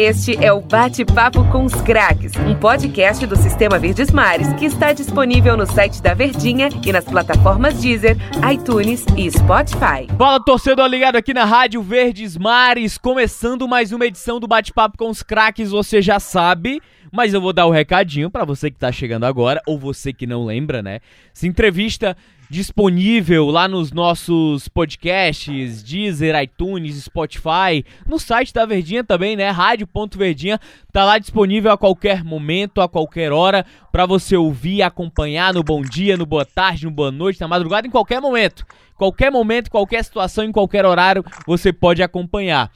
Este é o Bate-Papo com os Craques, um podcast do Sistema Verdes Mares que está disponível no site da Verdinha e nas plataformas Deezer, iTunes e Spotify. Fala, torcedor ligado aqui na Rádio Verdes Mares, começando mais uma edição do Bate-Papo com os Craques, você já sabe mas eu vou dar o um recadinho para você que tá chegando agora, ou você que não lembra, né? Essa entrevista disponível lá nos nossos podcasts, Deezer, iTunes, Spotify, no site da Verdinha também, né? Rádio.verdinha tá lá disponível a qualquer momento, a qualquer hora, para você ouvir, acompanhar no bom dia, no boa tarde, no boa noite, na madrugada, em qualquer momento. Qualquer momento, qualquer situação, em qualquer horário, você pode acompanhar.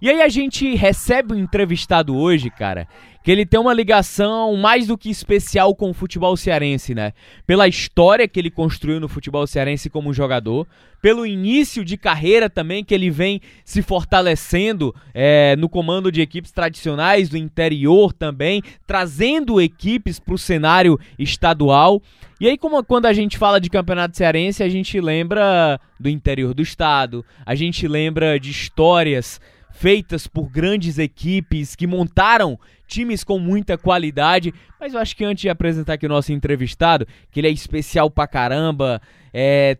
E aí a gente recebe um entrevistado hoje, cara, que ele tem uma ligação mais do que especial com o futebol cearense, né? Pela história que ele construiu no futebol cearense como jogador, pelo início de carreira também que ele vem se fortalecendo é, no comando de equipes tradicionais do interior também, trazendo equipes para o cenário estadual. E aí, como quando a gente fala de campeonato cearense, a gente lembra do interior do estado, a gente lembra de histórias feitas por grandes equipes que montaram times com muita qualidade. Mas eu acho que antes de apresentar aqui o nosso entrevistado, que ele é especial pra caramba, é,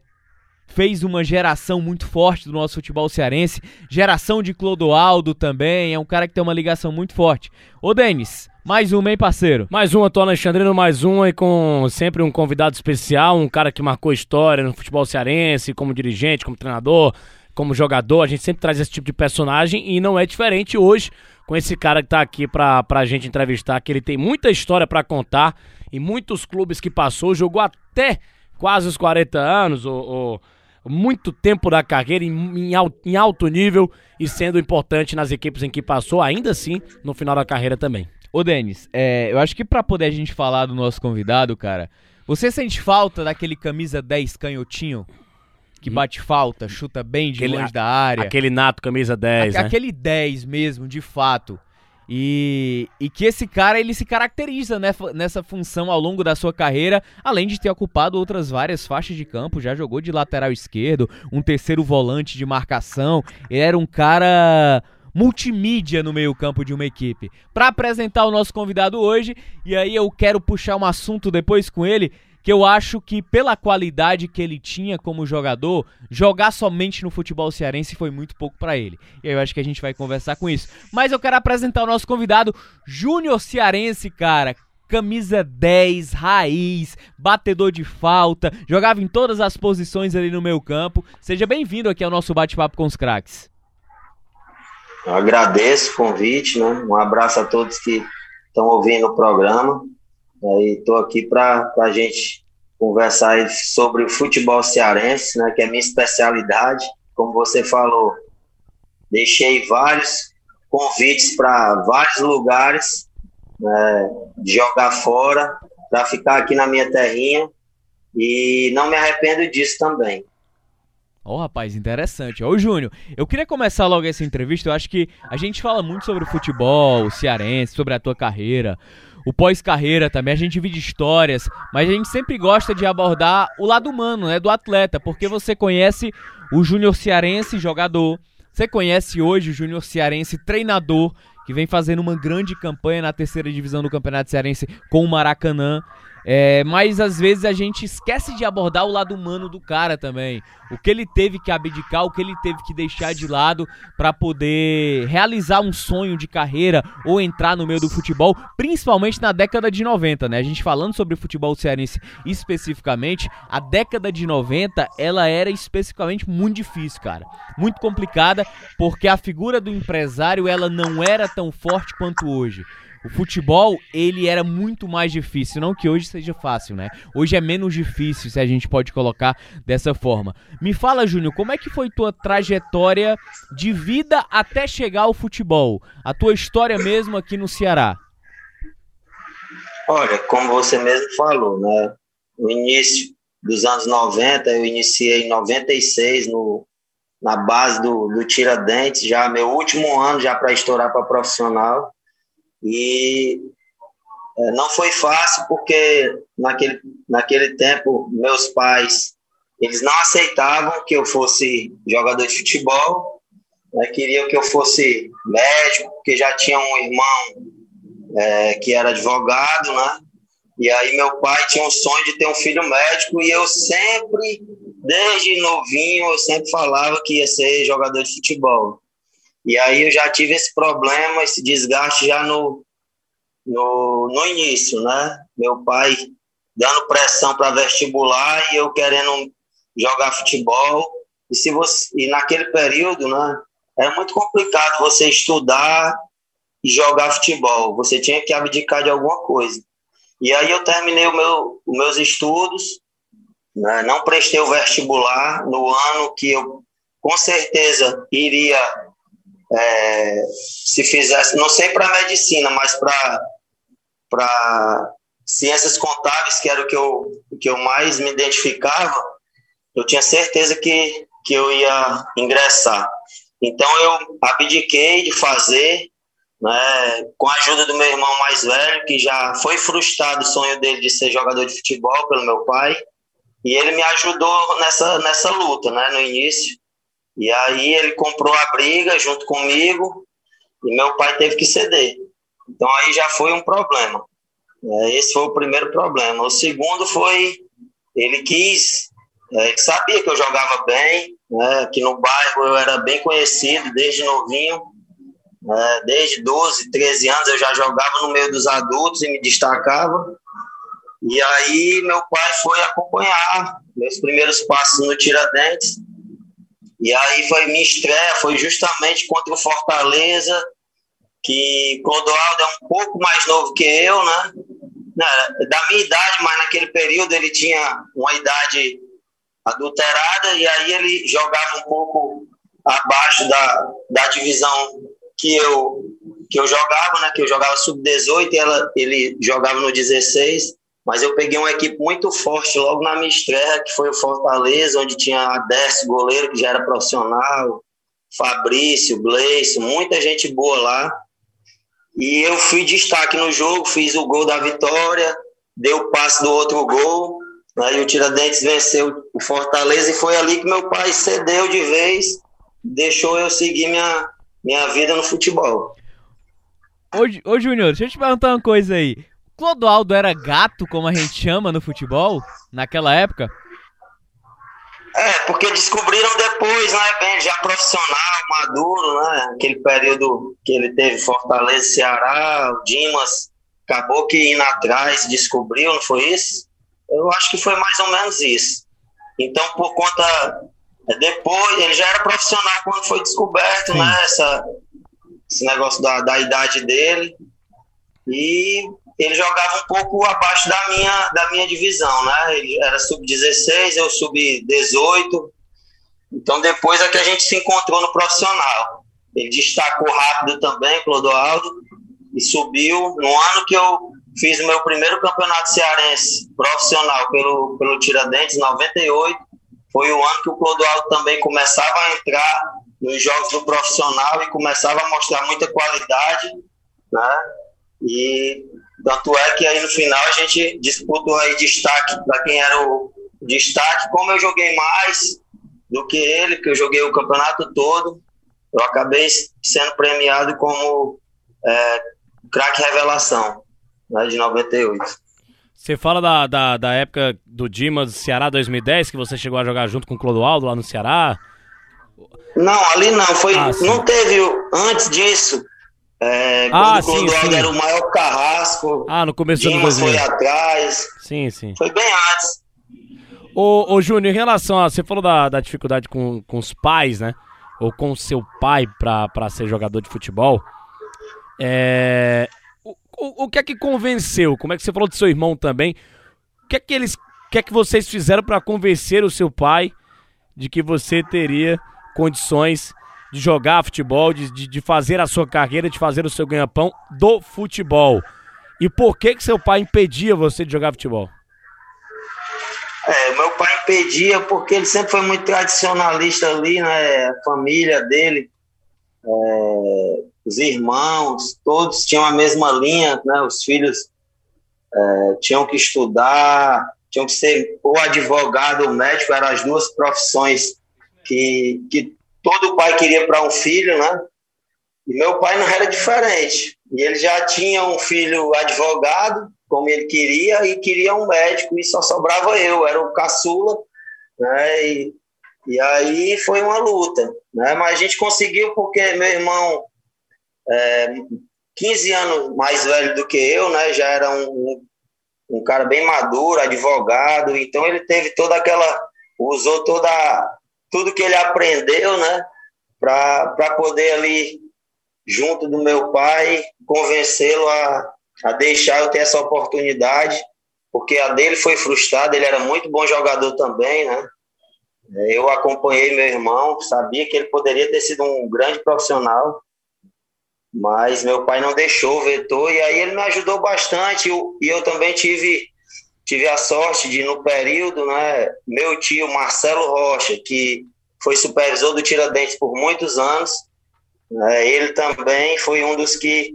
fez uma geração muito forte do nosso futebol cearense, geração de Clodoaldo também, é um cara que tem uma ligação muito forte. Ô Denis, mais uma, hein, parceiro? Mais uma, tô Alexandrino, mais uma e com sempre um convidado especial, um cara que marcou história no futebol cearense, como dirigente, como treinador, como jogador, a gente sempre traz esse tipo de personagem e não é diferente hoje com esse cara que tá aqui pra, pra gente entrevistar, que ele tem muita história para contar e muitos clubes que passou, jogou até quase os 40 anos, ou, ou muito tempo da carreira em, em, em, alto nível e sendo importante nas equipes em que passou, ainda assim, no final da carreira também. Ô Denis, é, eu acho que para poder a gente falar do nosso convidado, cara, você sente falta daquele camisa 10 canhotinho? Que bate falta, chuta bem de aquele, longe da área. Aquele nato camisa 10, a, né? Aquele 10 mesmo, de fato. E, e que esse cara ele se caracteriza nessa, nessa função ao longo da sua carreira, além de ter ocupado outras várias faixas de campo, já jogou de lateral esquerdo, um terceiro volante de marcação. Ele era um cara multimídia no meio-campo de uma equipe. Para apresentar o nosso convidado hoje, e aí eu quero puxar um assunto depois com ele, que eu acho que pela qualidade que ele tinha como jogador, jogar somente no futebol cearense foi muito pouco para ele. E eu acho que a gente vai conversar com isso. Mas eu quero apresentar o nosso convidado, Júnior Cearense, cara camisa 10, raiz, batedor de falta, jogava em todas as posições ali no meu campo. Seja bem-vindo aqui ao nosso bate-papo com os craques. Eu agradeço o convite, né? Um abraço a todos que estão ouvindo o programa. Estou aqui para a gente conversar sobre o futebol cearense, né, que é minha especialidade. Como você falou, deixei vários convites para vários lugares né, jogar fora, para ficar aqui na minha terrinha e não me arrependo disso também. Ó, oh, rapaz, interessante. Ô, Júnior, eu queria começar logo essa entrevista. Eu acho que a gente fala muito sobre o futebol cearense, sobre a tua carreira o pós-carreira também, a gente vive histórias, mas a gente sempre gosta de abordar o lado humano, né, do atleta, porque você conhece o Júnior Cearense jogador, você conhece hoje o Júnior Cearense treinador, que vem fazendo uma grande campanha na terceira divisão do Campeonato Cearense com o Maracanã. É, mas às vezes a gente esquece de abordar o lado humano do cara também. O que ele teve que abdicar, o que ele teve que deixar de lado para poder realizar um sonho de carreira ou entrar no meio do futebol, principalmente na década de 90, né? A gente falando sobre futebol cearense especificamente, a década de 90 ela era especificamente muito difícil, cara. Muito complicada, porque a figura do empresário ela não era tão forte quanto hoje. O futebol, ele era muito mais difícil, não que hoje seja fácil, né? Hoje é menos difícil, se a gente pode colocar dessa forma. Me fala, Júnior, como é que foi tua trajetória de vida até chegar ao futebol? A tua história mesmo aqui no Ceará? Olha, como você mesmo falou, né? No início dos anos 90, eu iniciei em 96 no, na base do, do Tiradentes, já meu último ano já para estourar para profissional. E é, não foi fácil porque naquele, naquele tempo meus pais eles não aceitavam que eu fosse jogador de futebol né, queriam que eu fosse médico, porque já tinha um irmão é, que era advogado, né? E aí meu pai tinha um sonho de ter um filho médico e eu sempre, desde novinho, eu sempre falava que ia ser jogador de futebol. E aí eu já tive esse problema, esse desgaste já no, no, no início, né? Meu pai dando pressão para vestibular e eu querendo jogar futebol. E, se você, e naquele período, né, era muito complicado você estudar e jogar futebol. Você tinha que abdicar de alguma coisa. E aí eu terminei o meu, os meus estudos, né, não prestei o vestibular no ano que eu com certeza iria é, se fizesse, não sei para medicina, mas para ciências contábeis, que era o que eu, que eu mais me identificava, eu tinha certeza que, que eu ia ingressar. Então eu abdiquei de fazer, né, com a ajuda do meu irmão mais velho, que já foi frustrado o sonho dele de ser jogador de futebol pelo meu pai, e ele me ajudou nessa, nessa luta, né, no início. E aí ele comprou a briga junto comigo, e meu pai teve que ceder. Então aí já foi um problema. É, esse foi o primeiro problema. O segundo foi ele quis, é, ele sabia que eu jogava bem, né, que no bairro eu era bem conhecido desde novinho, né, desde 12, 13 anos eu já jogava no meio dos adultos e me destacava. E aí meu pai foi acompanhar meus primeiros passos no Tiradentes. E aí foi minha estreia, foi justamente contra o Fortaleza, que Clodoaldo é um pouco mais novo que eu, né? Da minha idade, mas naquele período ele tinha uma idade adulterada e aí ele jogava um pouco abaixo da, da divisão que eu que eu jogava, né? Que eu jogava sub-18 e ela, ele jogava no 16. Mas eu peguei uma equipe muito forte logo na minha estreia, que foi o Fortaleza, onde tinha a Décio, goleiro, que já era profissional, Fabrício, Gleison, muita gente boa lá. E eu fui destaque no jogo, fiz o gol da vitória, deu o passe do outro gol. Aí o Tiradentes venceu o Fortaleza e foi ali que meu pai cedeu de vez, deixou eu seguir minha, minha vida no futebol. Ô, ô Júnior, deixa eu te perguntar uma coisa aí. Clodoaldo era gato, como a gente chama no futebol, naquela época? É, porque descobriram depois, né, já profissional, maduro, né, aquele período que ele teve Fortaleza, Ceará, o Dimas, acabou que indo atrás, descobriu, não foi isso? Eu acho que foi mais ou menos isso. Então, por conta. Depois, ele já era profissional quando foi descoberto, Sim. né? Essa, esse negócio da, da idade dele. E ele jogava um pouco abaixo da minha, da minha divisão, né? Ele era sub-16, eu sub-18. Então, depois é que a gente se encontrou no profissional. Ele destacou rápido também, Clodoaldo, e subiu no ano que eu Fiz o meu primeiro campeonato cearense profissional pelo, pelo Tiradentes, 98. Foi o ano que o Clodoaldo também começava a entrar nos jogos do profissional e começava a mostrar muita qualidade, né? E tanto é que aí no final a gente disputou aí destaque para quem era o destaque. Como eu joguei mais do que ele, que eu joguei o campeonato todo, eu acabei sendo premiado como é, craque revelação né, de 98. Você fala da, da, da época do Dimas Ceará 2010, que você chegou a jogar junto com o Clodoaldo lá no Ceará? Não, ali não. Foi, ah, não teve antes disso. É, quando ah, o sim. era o maior carrasco. Ah, no começo do ano 2000. foi atrás. Sim, sim. Foi bem antes. Ô, ô Júnior, em relação a. Você falou da, da dificuldade com, com os pais, né? Ou com o seu pai para ser jogador de futebol. É, o, o que é que convenceu? Como é que você falou do seu irmão também? O que é que eles, o que é que vocês fizeram para convencer o seu pai de que você teria condições de jogar futebol, de, de, de fazer a sua carreira, de fazer o seu ganha-pão do futebol? E por que que seu pai impedia você de jogar futebol? É, meu pai impedia porque ele sempre foi muito tradicionalista ali, né? A família dele. É, os irmãos, todos tinham a mesma linha, né? Os filhos é, tinham que estudar, tinham que ser ou advogado ou médico, eram as duas profissões que, que todo pai queria para um filho, né? E meu pai não era diferente. E ele já tinha um filho advogado, como ele queria, e queria um médico, e só sobrava eu, era o caçula, né? E, e aí foi uma luta, né? Mas a gente conseguiu porque meu irmão, é, 15 anos mais velho do que eu, né? Já era um, um, cara bem maduro, advogado, então ele teve toda aquela, usou toda, tudo que ele aprendeu, né? Para poder ali junto do meu pai, convencê-lo a, a deixar eu ter essa oportunidade, porque a dele foi frustrada, ele era muito bom jogador também, né? Eu acompanhei meu irmão, sabia que ele poderia ter sido um grande profissional, mas meu pai não deixou, vetou, e aí ele me ajudou bastante, e eu também tive, tive a sorte de, no período, né, meu tio Marcelo Rocha, que foi supervisor do Tiradentes por muitos anos, né? Ele também foi um dos que,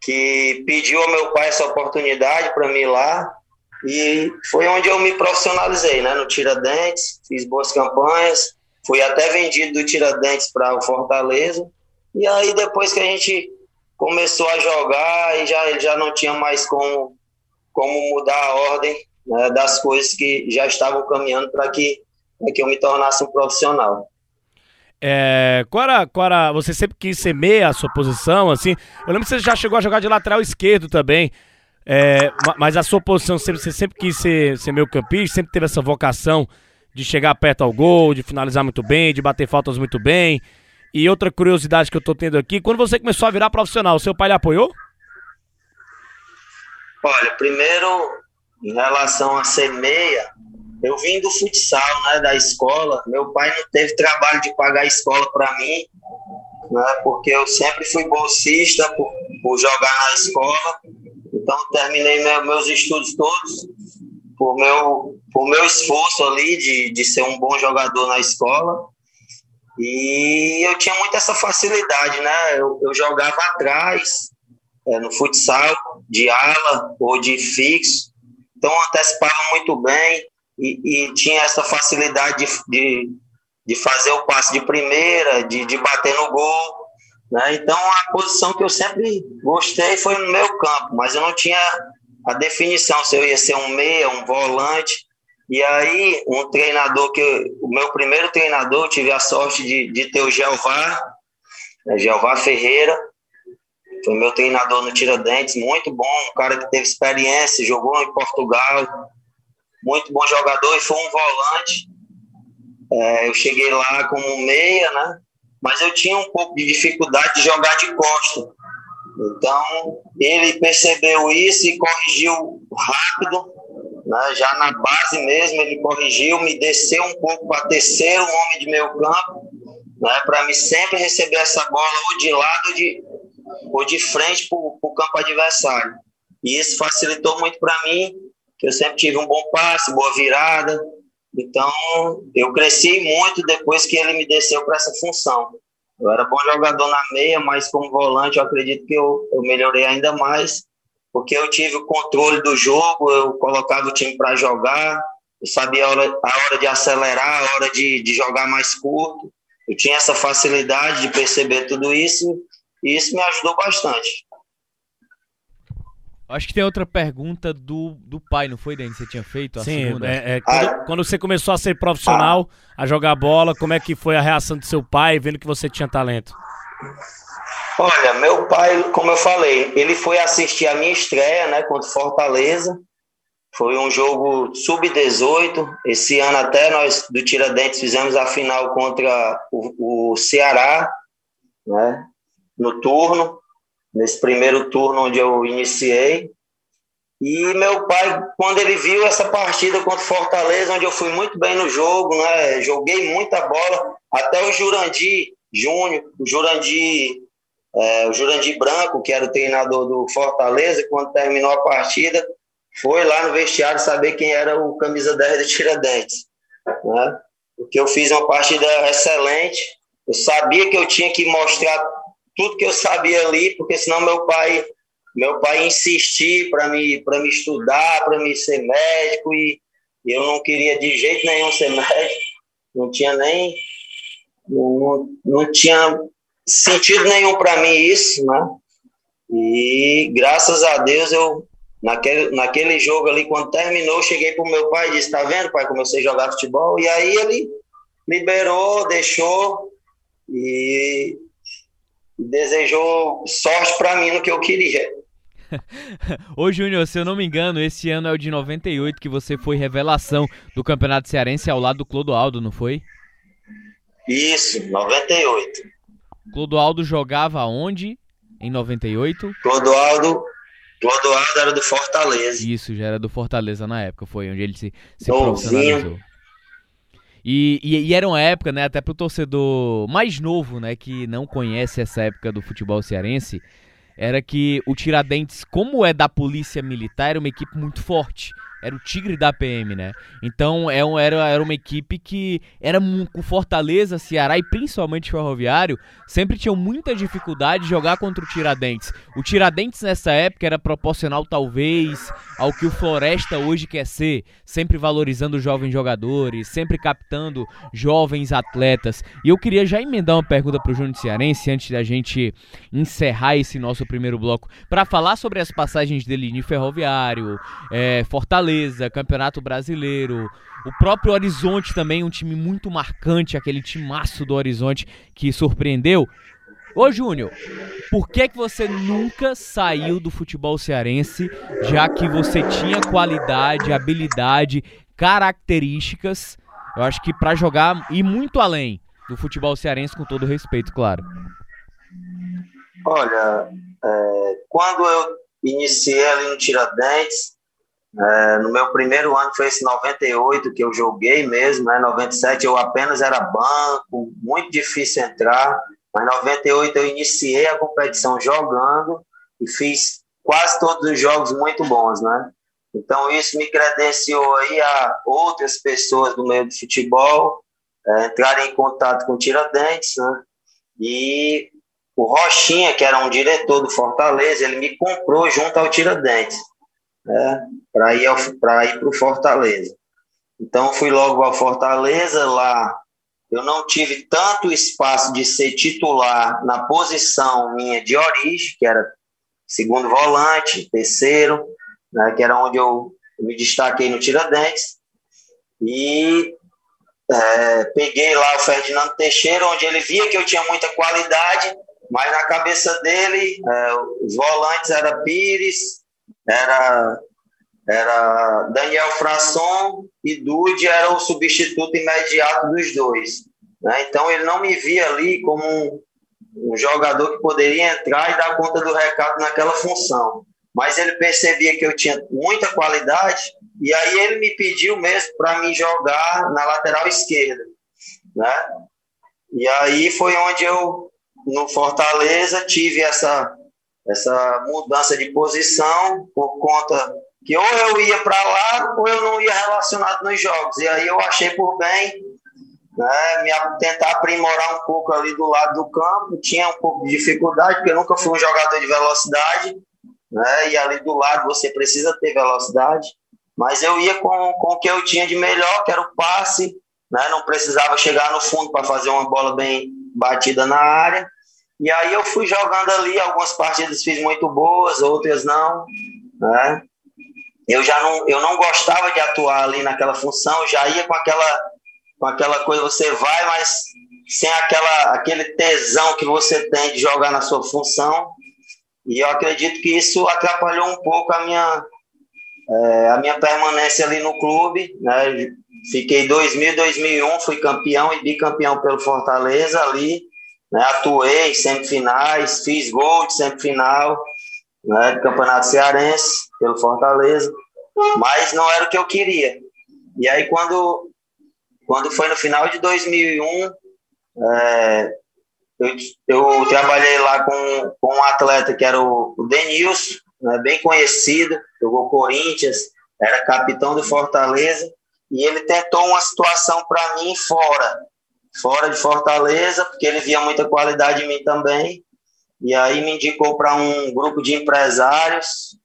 que pediu ao meu pai essa oportunidade para mim ir lá. E foi onde eu me profissionalizei, né? No Tiradentes, fiz boas campanhas, fui até vendido do Tiradentes para o Fortaleza. E aí depois que a gente começou a jogar, e já ele já não tinha mais como, como mudar a ordem né, das coisas que já estavam caminhando para que, que eu me tornasse um profissional. É, qual, era, qual era, você sempre quis ser a sua posição, assim? Eu lembro que você já chegou a jogar de lateral esquerdo também. É, mas a sua posição, sempre, você sempre quis ser, ser meio campista, sempre teve essa vocação de chegar perto ao gol, de finalizar muito bem, de bater faltas muito bem. E outra curiosidade que eu tô tendo aqui, quando você começou a virar profissional, seu pai lhe apoiou? Olha, primeiro, em relação a ser meia, eu vim do futsal, né, da escola. Meu pai não teve trabalho de pagar a escola para mim, né, porque eu sempre fui bolsista por, por jogar na escola. Então, terminei meu, meus estudos todos por meu, por meu esforço ali de, de ser um bom jogador na escola. E eu tinha muito essa facilidade, né? Eu, eu jogava atrás, é, no futsal, de ala ou de fixo. Então, antecipava muito bem e, e tinha essa facilidade de, de, de, fazer o passe de primeira, de, de bater no gol. Né? Então, a posição que eu sempre gostei foi no meu campo, mas eu não tinha a definição se eu ia ser um meia, um volante. E aí, um treinador que. o meu primeiro treinador, eu tive a sorte de, de ter o Gelvar, né, Gelvar Ferreira, foi meu treinador no Tiradentes, muito bom, um cara que teve experiência, jogou em Portugal, muito bom jogador e foi um volante. É, eu cheguei lá como meia, né? Mas eu tinha um pouco de dificuldade de jogar de costa. Então, ele percebeu isso e corrigiu rápido, né? já na base mesmo, ele corrigiu, me desceu um pouco para terceiro homem de meio campo, né? para me sempre receber essa bola ou de lado ou de, ou de frente para o campo adversário. E isso facilitou muito para mim que eu sempre tive um bom passe, boa virada. Então, eu cresci muito depois que ele me desceu para essa função. Eu era bom jogador na meia, mas como volante eu acredito que eu, eu melhorei ainda mais, porque eu tive o controle do jogo, eu colocava o time para jogar, eu sabia a hora, a hora de acelerar, a hora de, de jogar mais curto. Eu tinha essa facilidade de perceber tudo isso e isso me ajudou bastante. Acho que tem outra pergunta do, do pai, não foi, Denis? Você tinha feito a Sim, segunda? É, é, quando, quando, você começou a ser profissional, a jogar bola, como é que foi a reação do seu pai vendo que você tinha talento? Olha, meu pai, como eu falei, ele foi assistir a minha estreia, né, contra Fortaleza. Foi um jogo sub-18. Esse ano até nós do Tiradentes fizemos a final contra o, o Ceará, né, no turno nesse primeiro turno onde eu iniciei. E meu pai, quando ele viu essa partida contra o Fortaleza, onde eu fui muito bem no jogo, né? Joguei muita bola, até o Jurandir Júnior, o Jurandir, é, o Jurandir Branco, que era o treinador do Fortaleza, quando terminou a partida, foi lá no vestiário saber quem era o camisa 10 do Tiradentes, né? Porque eu fiz uma partida excelente, eu sabia que eu tinha que mostrar tudo que eu sabia ali, porque senão meu pai meu pai insistir para me para me estudar, para me ser médico e eu não queria de jeito nenhum ser médico, não tinha nem não, não tinha sentido nenhum para mim isso, né? E graças a Deus eu naquele, naquele jogo ali quando terminou, cheguei pro meu pai e disse: "Tá vendo, pai, comecei a jogar futebol". E aí ele liberou, deixou e desejou sorte para mim no que eu queria. Ô Júnior, se eu não me engano, esse ano é o de 98 que você foi revelação do Campeonato Cearense ao lado do Clodoaldo, não foi? Isso, 98. Clodoaldo jogava onde em 98? Clodoaldo, Clodoaldo era do Fortaleza. Isso, já era do Fortaleza na época, foi onde ele se, se profissionalizou. E, e, e, era uma época, né, até pro torcedor mais novo, né, que não conhece essa época do futebol cearense, era que o Tiradentes, como é da polícia militar, era uma equipe muito forte era o Tigre da PM, né? Então é era, era uma equipe que era com Fortaleza, Ceará e principalmente Ferroviário, sempre tinham muita dificuldade de jogar contra o Tiradentes. O Tiradentes nessa época era proporcional talvez ao que o Floresta hoje quer ser, sempre valorizando jovens jogadores, sempre captando jovens atletas. E eu queria já emendar uma pergunta pro Júnior Cearense antes da gente encerrar esse nosso primeiro bloco para falar sobre as passagens dele em Ferroviário, é, Fortaleza Fortaleza, Campeonato Brasileiro, o próprio Horizonte também, um time muito marcante, aquele timaço do Horizonte que surpreendeu. Ô Júnior, por que, que você nunca saiu do futebol cearense, já que você tinha qualidade, habilidade, características, eu acho que para jogar e muito além do futebol cearense, com todo respeito, claro. Olha, é, quando eu iniciei ali no Tiradentes, é, no meu primeiro ano foi esse 98 que eu joguei mesmo, né? 97 eu apenas era banco, muito difícil entrar, mas 98 eu iniciei a competição jogando e fiz quase todos os jogos muito bons, né? Então isso me credenciou aí a outras pessoas do meio do futebol é, entrarem em contato com o Tiradentes, né? E o Rochinha, que era um diretor do Fortaleza, ele me comprou junto ao Tiradentes né, para ir para o Fortaleza. Então fui logo ao Fortaleza lá. Eu não tive tanto espaço de ser titular na posição minha de origem, que era segundo volante, terceiro, né, que era onde eu me destaquei no Tiradentes. E é, peguei lá o Ferdinando Teixeira, onde ele via que eu tinha muita qualidade, mas na cabeça dele, é, os volantes era Pires, era, era Daniel Frasson e Dude era o substituto imediato dos dois. Né? Então ele não me via ali como um, um jogador que poderia entrar e dar conta do recado naquela função. Mas ele percebia que eu tinha muita qualidade e aí ele me pediu mesmo para me jogar na lateral esquerda, né? E aí foi onde eu no Fortaleza tive essa essa mudança de posição por conta que ou eu ia para lá ou eu não ia relacionado nos jogos. E aí eu achei por bem né, me, tentar aprimorar um pouco ali do lado do campo. Tinha um pouco de dificuldade, porque eu nunca fui um jogador de velocidade. Né, e ali do lado você precisa ter velocidade. Mas eu ia com, com o que eu tinha de melhor, que era o passe. Né, não precisava chegar no fundo para fazer uma bola bem batida na área. E aí eu fui jogando ali, algumas partidas fiz muito boas, outras não, né? Eu já não, eu não gostava de atuar ali naquela função, já ia com aquela, com aquela coisa, você vai, mas sem aquela, aquele tesão que você tem de jogar na sua função. E eu acredito que isso atrapalhou um pouco a minha, é, a minha permanência ali no clube. Né? Fiquei 2000, 2001, fui campeão e bicampeão pelo Fortaleza ali. Né? Atuei em semifinais, fiz gol de semifinal né, do Campeonato Cearense pelo Fortaleza, mas não era o que eu queria. E aí quando quando foi no final de 2001, é, eu, eu, trabalhei lá com, com um atleta que era o, o Denilson, né, bem conhecido, jogou Corinthians, era capitão do Fortaleza, e ele tentou uma situação para mim fora, fora de Fortaleza, porque ele via muita qualidade em mim também. E aí me indicou para um grupo de empresários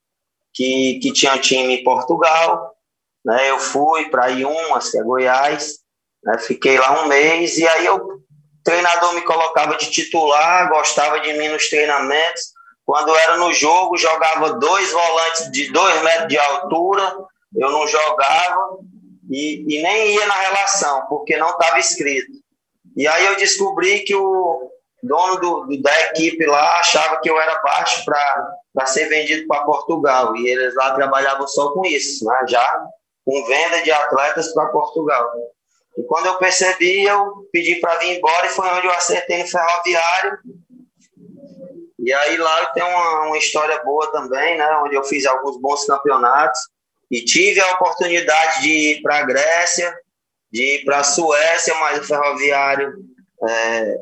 que, que tinha time em Portugal. Né? Eu fui para Iumas, que é Goiás, né? fiquei lá um mês, e aí eu treinador me colocava de titular, gostava de mim nos treinamentos. Quando era no jogo, jogava dois volantes de dois metros de altura, eu não jogava e, e nem ia na relação, porque não estava escrito. E aí eu descobri que o dono do, da equipe lá achava que eu era baixo para ser vendido para Portugal. E eles lá trabalhavam só com isso, né? já com venda de atletas para Portugal. E quando eu percebi, eu pedi para vir embora e foi onde eu acertei no ferroviário. E aí lá tenho uma, uma história boa também, né? Onde eu fiz alguns bons campeonatos e tive a oportunidade de ir para a Grécia, de ir para a Suécia, mas o ferroviário, é,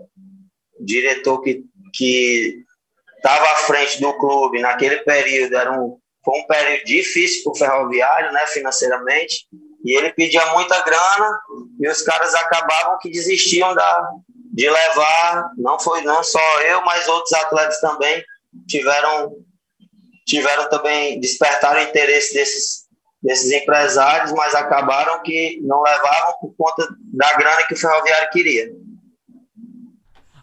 diretor que que estava à frente do clube naquele período. Era um foi um período difícil para o ferroviário, né, financeiramente, e ele pedia muita grana e os caras acabavam que desistiam da, de levar, não foi não só eu, mas outros atletas também tiveram tiveram também despertaram o interesse desses desses empresários, mas acabaram que não levavam por conta da grana que o ferroviário queria.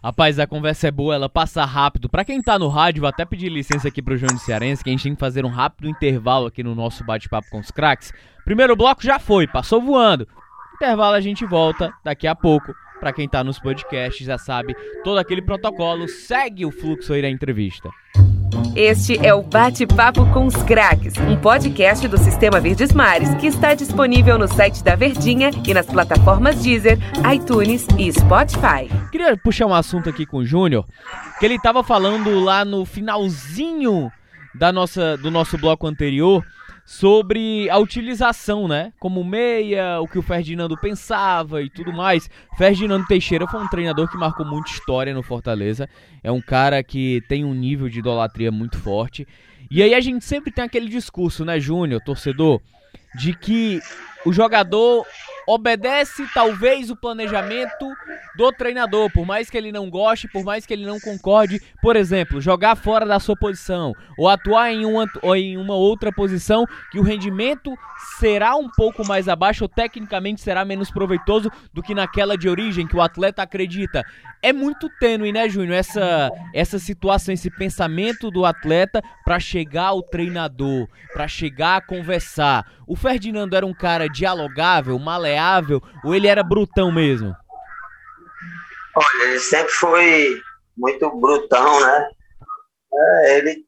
Rapaz, a conversa é boa, ela passa rápido. Para quem tá no rádio, vou até pedir licença aqui pro Júnior Cearense, que a gente tem que fazer um rápido intervalo aqui no nosso bate-papo com os craques. Primeiro bloco já foi, passou voando. Intervalo a gente volta daqui a pouco. Para quem tá nos podcasts já sabe, todo aquele protocolo segue o fluxo aí da entrevista. Este é o Bate-Papo com os Craques, um podcast do Sistema Verdes Mares que está disponível no site da Verdinha e nas plataformas Deezer, iTunes e Spotify. Queria puxar um assunto aqui com o Júnior, que ele estava falando lá no finalzinho da nossa, do nosso bloco anterior sobre a utilização, né? Como meia, o que o Ferdinando pensava e tudo mais. Ferdinando Teixeira foi um treinador que marcou muita história no Fortaleza. É um cara que tem um nível de idolatria muito forte. E aí a gente sempre tem aquele discurso, né, Júnior, torcedor, de que o jogador obedece talvez o planejamento do treinador, por mais que ele não goste, por mais que ele não concorde, por exemplo, jogar fora da sua posição. Ou atuar em uma, ou em uma outra posição que o rendimento será um pouco mais abaixo. Ou tecnicamente será menos proveitoso do que naquela de origem que o atleta acredita. É muito tênue, né, Júnior, essa essa situação, esse pensamento do atleta para chegar ao treinador, para chegar a conversar. O Ferdinando era um cara dialogável, maleável ou ele era brutão mesmo? Olha, ele sempre foi muito brutão, né? É, ele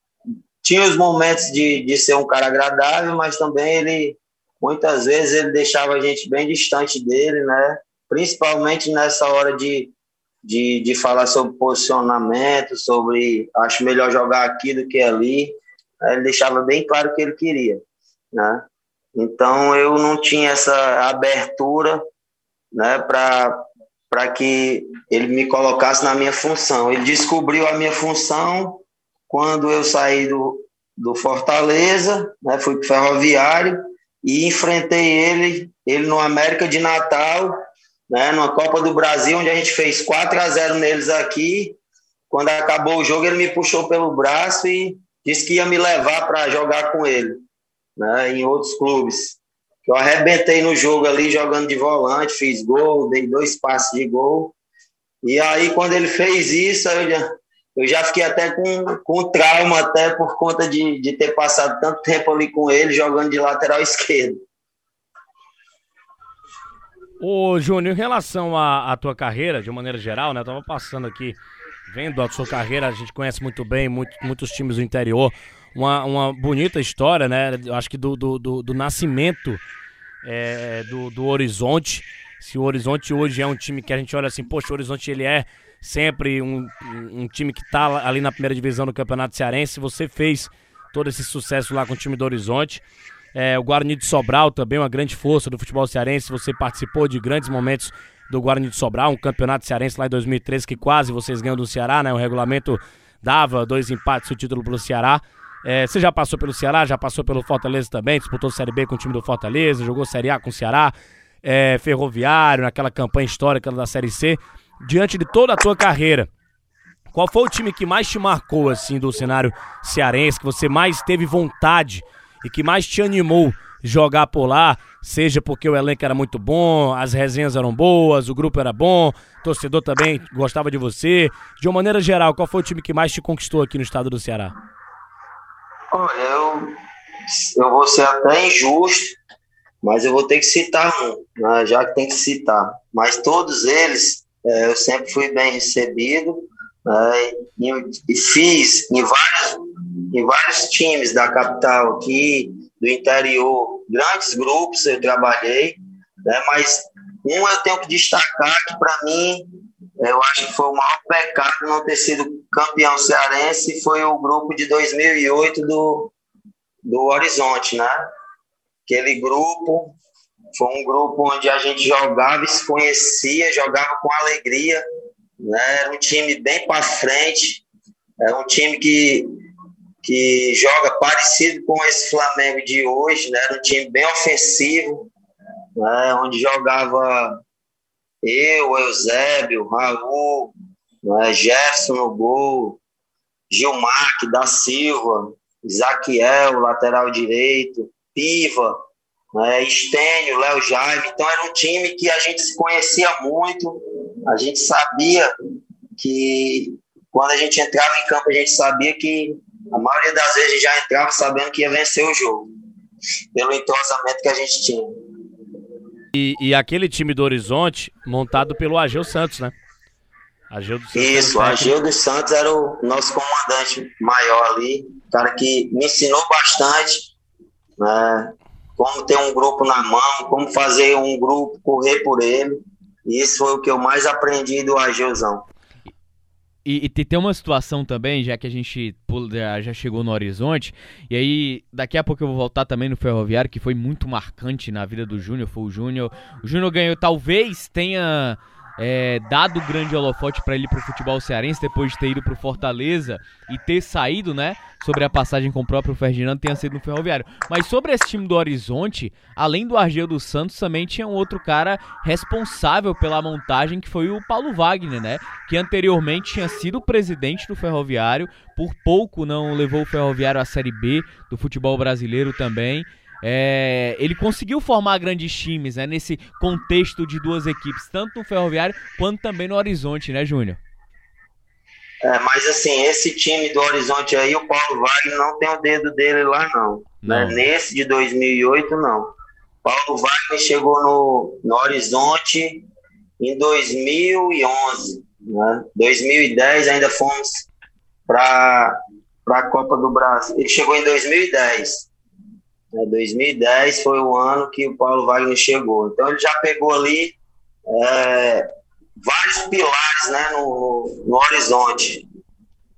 tinha os momentos de, de ser um cara agradável, mas também ele, muitas vezes, ele deixava a gente bem distante dele, né? Principalmente nessa hora de, de, de falar sobre posicionamento, sobre acho melhor jogar aqui do que ali. Ele deixava bem claro o que ele queria, né? Então eu não tinha essa abertura, né, para que ele me colocasse na minha função. Ele descobriu a minha função quando eu saí do, do Fortaleza, né, fui para o Ferroviário e enfrentei ele, ele no América de Natal, né, numa Copa do Brasil, onde a gente fez 4 a 0 neles aqui. Quando acabou o jogo, ele me puxou pelo braço e disse que ia me levar para jogar com ele né, em outros clubes. Eu arrebentei no jogo ali, jogando de volante, fiz gol, dei dois passes de gol. E aí, quando ele fez isso, eu já, eu já fiquei até com, com trauma, até por conta de, de ter passado tanto tempo ali com ele, jogando de lateral esquerdo. Ô, Júnior, em relação à, à tua carreira, de maneira geral, né? Eu tava passando aqui, vendo a sua carreira, a gente conhece muito bem, muito, muitos times do interior uma, uma bonita história, né? Acho que do, do, do, do nascimento é, do, do Horizonte. Se o Horizonte hoje é um time que a gente olha assim, poxa, o Horizonte ele é sempre um, um time que está ali na primeira divisão do Campeonato Cearense. Você fez todo esse sucesso lá com o time do Horizonte. É, o Guarani de Sobral também, uma grande força do futebol cearense. Você participou de grandes momentos do Guarani de Sobral, um campeonato cearense lá em 2013 que quase vocês ganham do Ceará, né? O regulamento dava dois empates o título para o Ceará. É, você já passou pelo Ceará, já passou pelo Fortaleza também, disputou Série B com o time do Fortaleza, jogou Série A com o Ceará, é, Ferroviário, naquela campanha histórica da Série C. Diante de toda a tua carreira, qual foi o time que mais te marcou, assim, do cenário cearense, que você mais teve vontade e que mais te animou jogar por lá, seja porque o elenco era muito bom, as resenhas eram boas, o grupo era bom, o torcedor também gostava de você. De uma maneira geral, qual foi o time que mais te conquistou aqui no estado do Ceará? Olha, eu, eu vou ser até injusto, mas eu vou ter que citar um, né, já que tem que citar. Mas todos eles, é, eu sempre fui bem recebido né, e, e, fiz em vários, em vários times da capital aqui, do interior, grandes grupos eu trabalhei, né, mas um eu tenho que destacar que para mim eu acho que foi o maior pecado não ter sido campeão cearense foi o grupo de 2008 do, do Horizonte, né? Aquele grupo foi um grupo onde a gente jogava e se conhecia, jogava com alegria, né? Era um time bem para frente, é um time que, que joga parecido com esse Flamengo de hoje, né? Era um time bem ofensivo, né? onde jogava eu, Eusébio, Raul, né? Jefferson no gol, Gilmar da Silva, Isaquiel, lateral direito, Piva, né, Estênio, Léo Jaime. Então era um time que a gente se conhecia muito, a gente sabia que quando a gente entrava em campo, a gente sabia que a maioria das vezes já entrava sabendo que ia vencer o jogo, pelo entrosamento que a gente tinha. E, e aquele time do Horizonte, montado pelo Ageu Santos, né? Ageu dos Santos Isso, o Ageu dos Santos era o nosso comandante maior ali, cara que me ensinou bastante, né? Como ter um grupo na mão, como fazer um grupo correr por ele. Isso foi o que eu mais aprendi do Ageuzão. E, e, tem uma situação também, já que a gente já chegou no horizonte, e aí daqui a pouco eu vou voltar também no Ferroviário, que foi muito marcante na vida do Júnior, foi o Júnior. O Júnior ganhou, talvez tenha é, dado o grande holofote para ele pro futebol cearense depois de ter ido pro Fortaleza e ter saído, né? Sobre a passagem com o próprio Ferdinando, tenha sido no Ferroviário. Mas sobre esse time do Horizonte, além do Argel dos Santos, também tinha um outro cara responsável pela montagem, que foi o Paulo Wagner, né? Que anteriormente tinha sido presidente do Ferroviário, por pouco não levou o Ferroviário à Série B do futebol brasileiro também. É, ele conseguiu formar grandes times né, nesse contexto de duas equipes, tanto no Ferroviário quanto também no Horizonte, né, Júnior? É, mas assim, esse time do Horizonte aí, o Paulo Wagner não tem o dedo dele lá, não. Né? não. Né? Nesse de 2008, não. Paulo Wagner chegou no, no Horizonte em 2011. Né? 2010 ainda fomos para a Copa do Brasil. Ele chegou em 2010. 2010 né, foi o ano que o Paulo Wagner chegou. Então ele já pegou ali é, vários pilares né, no, no horizonte.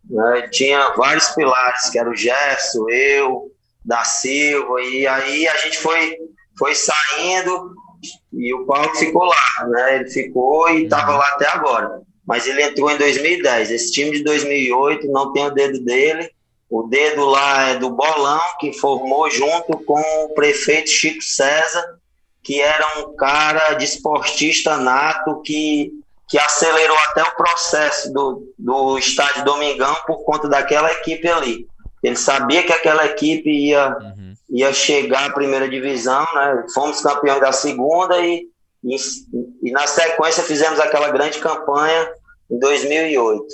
Né? Tinha vários pilares, que era o Gerson, eu, da Silva, e aí a gente foi, foi saindo e o Paulo ficou lá, né? Ele ficou e estava lá até agora. Mas ele entrou em 2010. Esse time de 2008 não tem o dedo dele, o dedo lá é do Bolão, que formou junto com o prefeito Chico César, que era um cara desportista de nato que, que acelerou até o processo do, do estádio Domingão por conta daquela equipe ali. Ele sabia que aquela equipe ia, uhum. ia chegar à primeira divisão, né? Fomos campeões da segunda e, e, e na sequência fizemos aquela grande campanha em 2008.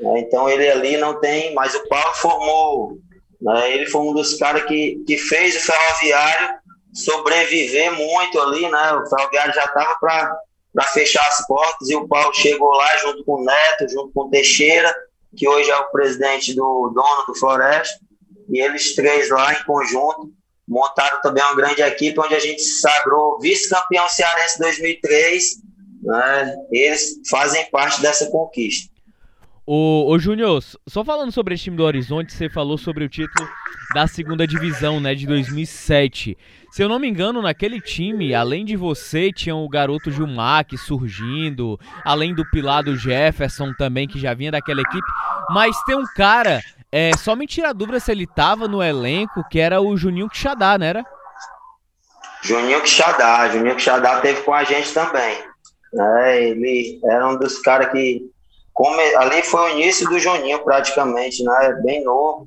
Né? Então ele ali não tem, mas o Paulo formou, né? ele foi um dos caras que, que fez o ferroviário sobreviver muito ali, né? O ferroviário já estava para fechar as portas e o Paulo chegou lá junto com o Neto, junto com o Teixeira, que hoje é o presidente do dono do Floresta, e eles três lá em conjunto montaram também uma grande equipe onde a gente sagrou vice-campeão cearense 2003, né? Eles fazem parte dessa conquista. Ô, ô Júnior, só falando sobre esse time do Horizonte, você falou sobre o título da segunda divisão, né, de 2007. Se eu não me engano, naquele time, além de você, tinha o garoto Gilmar surgindo, além do Pilar do Jefferson também, que já vinha daquela equipe. Mas tem um cara, é, só me tira a dúvida se ele tava no elenco, que era o Juninho Quixadá, não era? Juninho Quixadá, Juninho Quixadá teve com a gente também. É, ele era um dos caras que Come... Ali foi o início do Juninho, praticamente, né? Bem novo.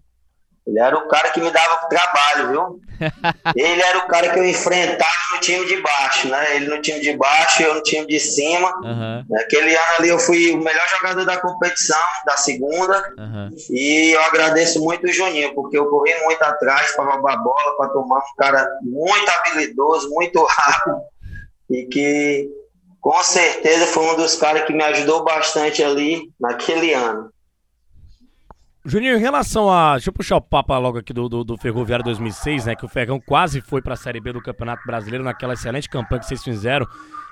Ele era o cara que me dava trabalho, viu? Ele era o cara que eu enfrentava no time de baixo, né? Ele no time de baixo, eu no time de cima. Aham, Naquele ano ali eu fui o melhor jogador da competição, da segunda. aham. E eu agradeço muito o Juninho, porque eu corri muito atrás para roubar bola, para tomar um cara muito habilidoso, muito rápido. E que com certeza foi um dos caras que me ajudou bastante ali naquele ano. Juninho, em relação a. Deixa eu puxar o papo logo aqui do, do, do Ferroviário 2006, né? Que o Ferrão quase foi pra Série B do Campeonato Brasileiro naquela excelente campanha que vocês fizeram.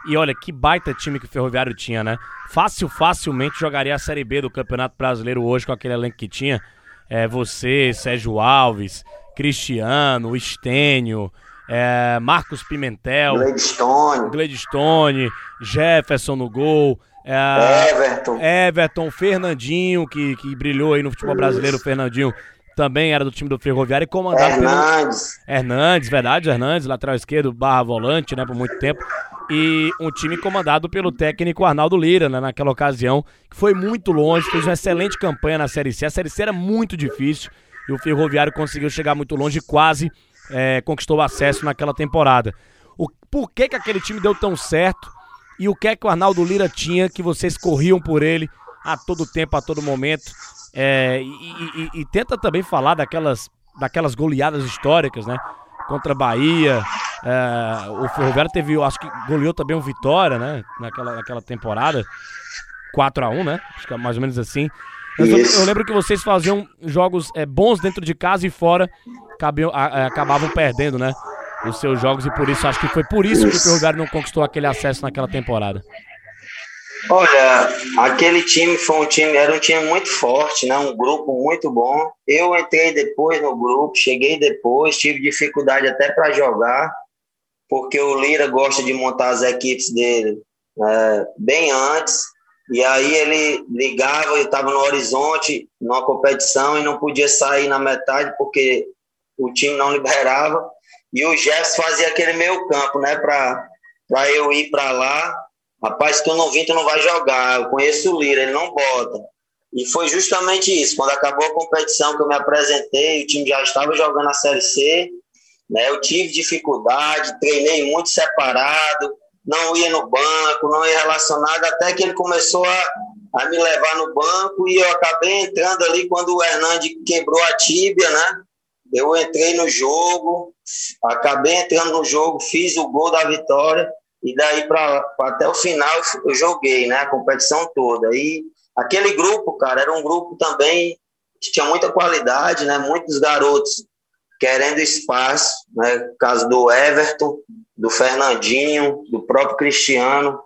E olha, que baita time que o Ferroviário tinha, né? Fácil, facilmente jogaria a Série B do Campeonato Brasileiro hoje com aquele elenco que tinha. É, você, Sérgio Alves, Cristiano, Estênio, é, Marcos Pimentel, Gladstone, Gladstone, Jefferson no gol. É, Everton. Everton, Fernandinho, que, que brilhou aí no futebol brasileiro, o Fernandinho também era do time do Ferroviário e comandado pelo Hernandes. Hernandes, verdade, Hernandes, lateral esquerdo, barra volante, né, por muito tempo. E um time comandado pelo técnico Arnaldo Lira, né, naquela ocasião, que foi muito longe, fez uma excelente campanha na Série C. A Série C era muito difícil e o Ferroviário conseguiu chegar muito longe quase é, conquistou o acesso naquela temporada. O, por que, que aquele time deu tão certo e o que é que o Arnaldo Lira tinha que vocês corriam por ele a todo tempo, a todo momento? É, e, e- e- tenta também falar daquelas, daquelas goleadas históricas, né? Contra a Bahia. é, o Ferroviário teve, acho que goleou também o Vitória, né? Naquela, naquela temporada. 4x1, né? Acho que é mais ou menos assim. Eu, Isso. lembro que vocês faziam jogos é, bons dentro de casa e fora, cabiam- a- a- acabavam perdendo, né? Os seus jogos, e por isso, acho que foi por isso que o Isso. Ferroviário não conquistou aquele acesso naquela temporada. Olha, aquele time foi um time, era um time muito forte, né? Um grupo muito bom. Eu entrei depois no grupo, cheguei depois, tive dificuldade até para jogar, porque o Lira gosta de montar as equipes dele é, bem antes. E aí ele ligava, eu estava no horizonte, numa competição, e não podia sair na metade porque o time não liberava. E o Jefferson fazia aquele meio campo, né? Para eu ir para lá Rapaz, tu não vir, tu não vai jogar. Eu conheço o Lira, ele não bota. E foi justamente isso. Quando acabou a competição que eu me apresentei, o time já estava jogando a Série C. Né? Eu tive dificuldade, treinei muito separado, não ia no banco, não ia relacionado, até que ele começou a, a me levar no banco e eu acabei entrando ali quando o Hernandes quebrou a tíbia, né? Eu entrei no jogo, acabei entrando no jogo, fiz o gol da vitória e daí para até o final eu joguei, né, a competição toda. E aquele grupo, cara, era um grupo também que tinha muita qualidade, né, muitos garotos querendo espaço, né, caso do Everton, do Fernandinho, do próprio Cristiano,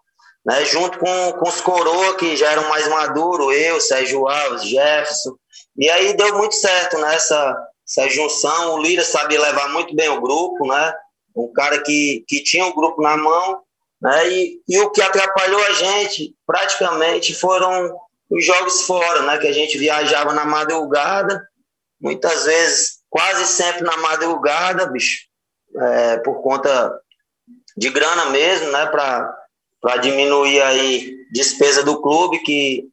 né, junto com, com os coroa que já eram mais maduros, eu, Sérgio Alves, Jefferson, e aí deu muito certo nessa essa junção, o Lira sabia levar muito bem o grupo, né, um cara que, que tinha o grupo na mão, né? E, e o que atrapalhou a gente praticamente foram os jogos fora, né? Que a gente viajava na madrugada, muitas vezes, quase sempre na madrugada, bicho, é, por conta de grana mesmo, né? Para diminuir aí despesa do clube, que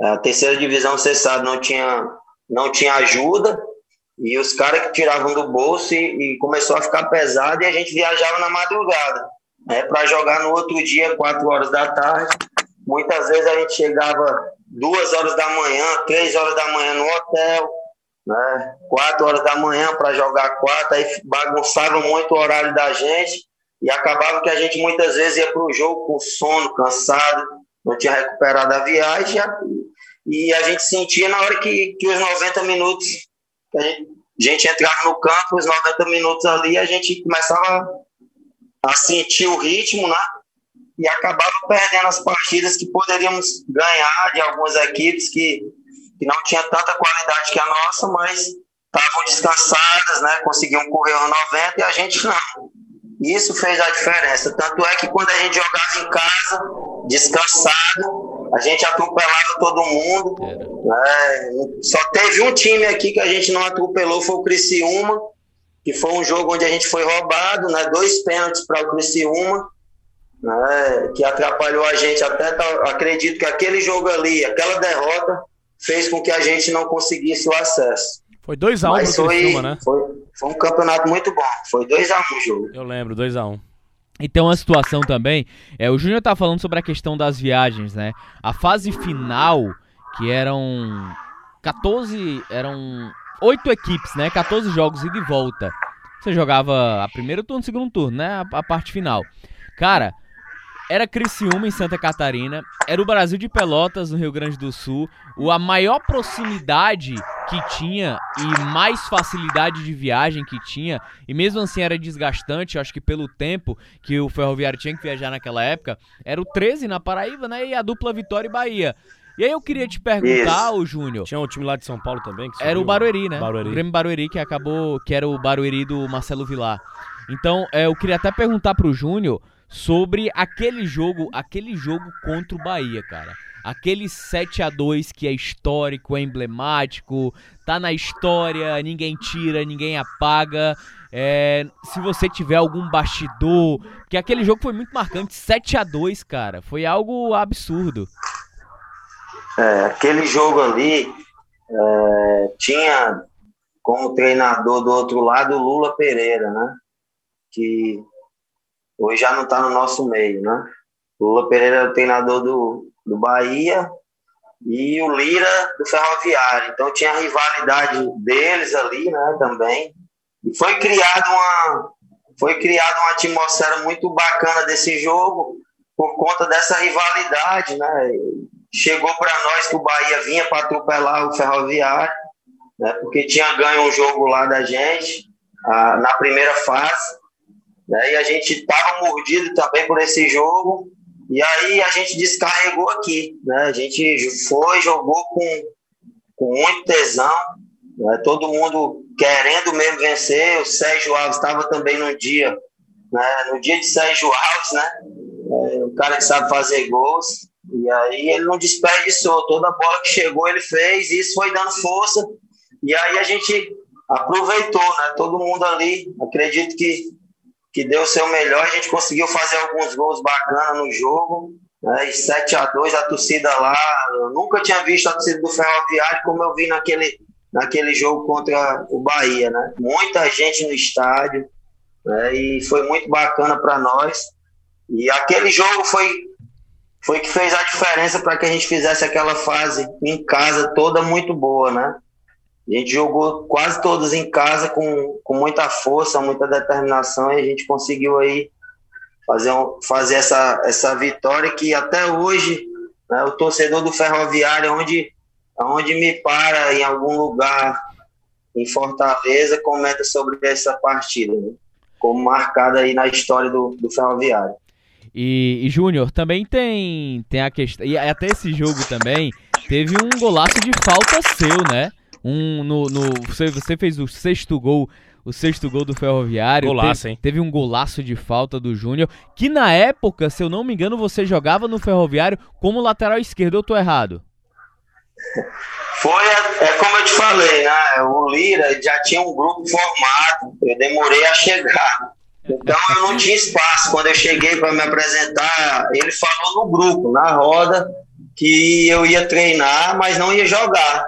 a terceira divisão, você sabe, não tinha, não tinha ajuda, e os caras que tiravam do bolso e, e, começou a ficar pesado e a gente viajava na madrugada, né, para jogar no outro dia, quatro horas da tarde. Muitas vezes a gente chegava duas horas da manhã, três horas da manhã no hotel, né, quatro horas da manhã para jogar quatro, aí bagunçava muito o horário da gente e acabava que a gente muitas vezes ia para o jogo com sono, cansado, não tinha recuperado a viagem e a gente sentia na hora que, que os 90 minutos a gente, a gente entrava no campo, os 90 minutos ali, a gente começava a sentir o ritmo, né? E acabava perdendo as partidas que poderíamos ganhar de algumas equipes que, que não tinham tanta qualidade que a nossa, mas estavam descansadas, né? Conseguiam correr os 90 e a gente não. Isso fez a diferença. Tanto é que quando a gente jogava em casa, descansado, a gente atropelava todo mundo. Né? Só teve um time aqui que a gente não atropelou, foi o Criciúma, que foi um jogo onde a gente foi roubado, né? dois pênaltis para o Criciúma, né? que atrapalhou a gente. Até acredito que aquele jogo ali, aquela derrota, fez com que a gente não conseguisse o acesso. Foi 2x1 um Mas pro foi, Criciúma, né? foi, foi um campeonato muito bom. Foi 2x1 o jogo. Eu lembro, 2x1. E tem uma situação também, é, o Júnior tá falando sobre a questão das viagens, né? A fase final, que eram 14, eram 8 equipes, né? 14 jogos e volta. Você jogava a primeiro turno, segundo turno, né? A, a parte final. Cara, era Criciúma em Santa Catarina, era o Brasil de Pelotas no Rio Grande do Sul. O, a maior proximidade que tinha e mais facilidade de viagem que tinha, e mesmo assim era desgastante, acho que pelo tempo que o Ferroviário tinha que viajar naquela época, era o 13 na Paraíba, né? E a dupla Vitória e Bahia. E aí eu queria te perguntar, o Júnior. Tinha um time lá de São Paulo também. Que Era o. Barueri, né? Barueri. O Grêmio Barueri que acabou, que era o Barueri do Marcelo Vilar. Então, é, eu queria até perguntar pro Júnior sobre aquele jogo, aquele jogo contra o Bahia, cara. Aquele 7 a 2 que é histórico, é emblemático, tá na história, ninguém tira, ninguém apaga. É, se você tiver algum bastidor, porque aquele jogo foi muito marcante, 7 a 2 cara, foi algo absurdo. É, aquele jogo ali é, tinha como treinador do outro lado Lula Pereira, né? Que hoje já não está no nosso meio, né? O Lula Pereira é o treinador do, do Bahia e o Lira do Ferroviário. Então tinha a rivalidade deles ali, né? Também. E foi criada uma foi criada uma atmosfera muito bacana desse jogo por conta dessa rivalidade, né? chegou para nós que o Bahia vinha para atropelar o Ferroviário, né, porque tinha ganho um jogo lá da gente a, na primeira fase, né, e a gente estava mordido também por esse jogo, e aí a gente descarregou aqui, né, a gente foi, jogou com, com muito tesão, né, todo mundo querendo mesmo vencer, o Sérgio Alves estava também no dia, né, no dia de Sérgio Alves, né, é, um cara que sabe fazer gols, e aí ele não desperdiçou, toda bola que chegou ele fez, e isso foi dando força, e aí a gente aproveitou, né? Todo mundo ali, acredito que, que deu o seu melhor, a gente conseguiu fazer alguns gols bacanas no jogo, né? E 7 a 2 a torcida lá, eu nunca tinha visto a torcida do Ferroviário como eu vi naquele, naquele jogo contra o Bahia, né? Muita gente no estádio, né? E foi muito bacana para nós. E aquele jogo foi foi que fez a diferença para que a gente fizesse aquela fase em casa toda muito boa, né? A gente jogou quase todos em casa com, com muita força, muita determinação e a gente conseguiu aí fazer, um, fazer essa, essa vitória que até hoje né, o torcedor do Ferroviário, onde, onde me para em algum lugar em Fortaleza, comenta sobre essa partida, né? como marcada aí na história do, do Ferroviário. E, e Júnior, também tem, tem a questão. E até esse jogo também teve um golaço de falta seu, né? Um no, no você, você fez o sexto gol, o sexto gol do Ferroviário. Golaço, teve, hein? Teve um golaço de falta do Júnior, que na época, se eu não me engano, você jogava no Ferroviário como lateral esquerdo, eu tô errado? Foi, é como eu te falei, né? O Lira já tinha um grupo formado, eu demorei a chegar. Então eu não tinha espaço. Quando eu cheguei para me apresentar, ele falou no grupo, na roda, que eu ia treinar, mas não ia jogar.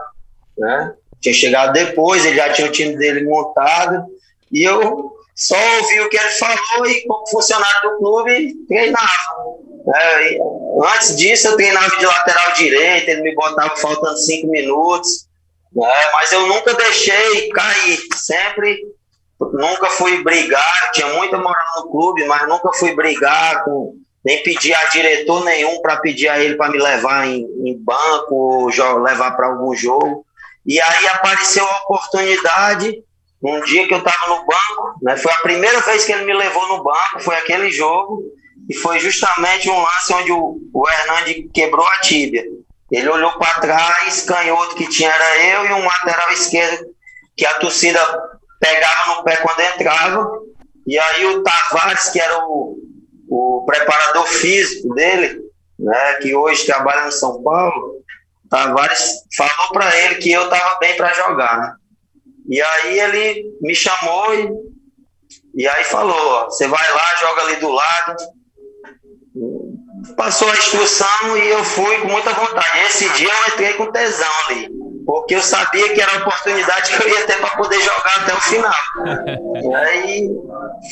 Né? Tinha chegado depois, ele já tinha o time dele montado, e eu só ouvi o que ele falou e, como funcionário do clube, treinava. E antes disso, eu treinava de lateral direito, ele me botava faltando cinco minutos, né? mas eu nunca deixei cair, sempre nunca fui brigar, tinha muita moral no clube, mas nunca fui brigar com nem pedir a diretor nenhum para pedir a ele para me levar em, em banco ou levar para algum jogo. E aí apareceu a oportunidade, um dia que eu estava no banco, né, foi a primeira vez que ele me levou no banco, foi aquele jogo, e foi justamente um lance onde o, o Hernandes quebrou a tíbia. Ele olhou para trás, canhoto que tinha era eu e um lateral esquerdo que a torcida pegava no pé quando entrava, e aí o Tavares, que era o, o preparador físico dele, né, que hoje trabalha no São Paulo, Tavares falou para ele que eu estava bem para jogar. Né? E aí ele me chamou e, e aí falou: você vai lá, joga ali do lado. Passou a instrução e eu fui com muita vontade. Esse dia eu entrei com tesão ali. porque eu sabia que era a oportunidade que eu ia ter para poder jogar até o final. e aí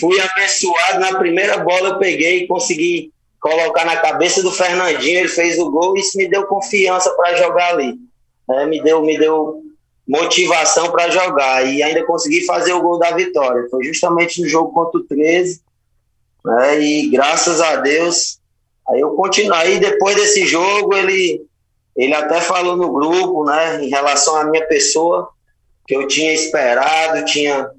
fui abençoado, na primeira bola eu peguei e consegui colocar na cabeça do Fernandinho, ele fez o gol isso me deu confiança para jogar ali. É, me deu me deu motivação para jogar e ainda consegui fazer o gol da vitória. Foi justamente no jogo contra o 13, né, e graças a Deus, aí eu continuei. Depois desse jogo, ele, ele até falou no grupo, né, em relação à minha pessoa, que eu tinha esperado, tinha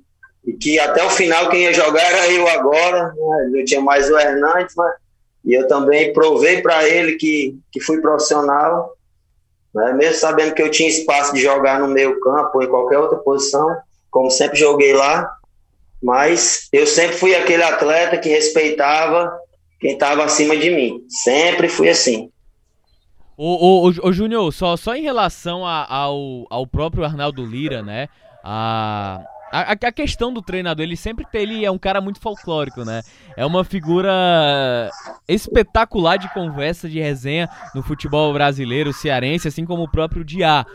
e que até o final quem ia jogar era eu agora, né, eu tinha mais o Hernandes, né, e eu também provei para ele que, que fui profissional né? mesmo sabendo que eu tinha espaço de jogar no meio campo ou em qualquer outra posição, como sempre joguei lá, mas eu sempre fui aquele atleta que respeitava quem estava acima de mim, sempre fui assim. Ô, ô, ô, ô Júnior, só, só em relação a, ao, ao próprio Arnaldo Lira, né? A, a, a, questão do treinador, ele sempre tem, ele é um cara muito folclórico, né? É uma figura espetacular de conversa, de resenha no futebol brasileiro, cearense, assim como o próprio Diá.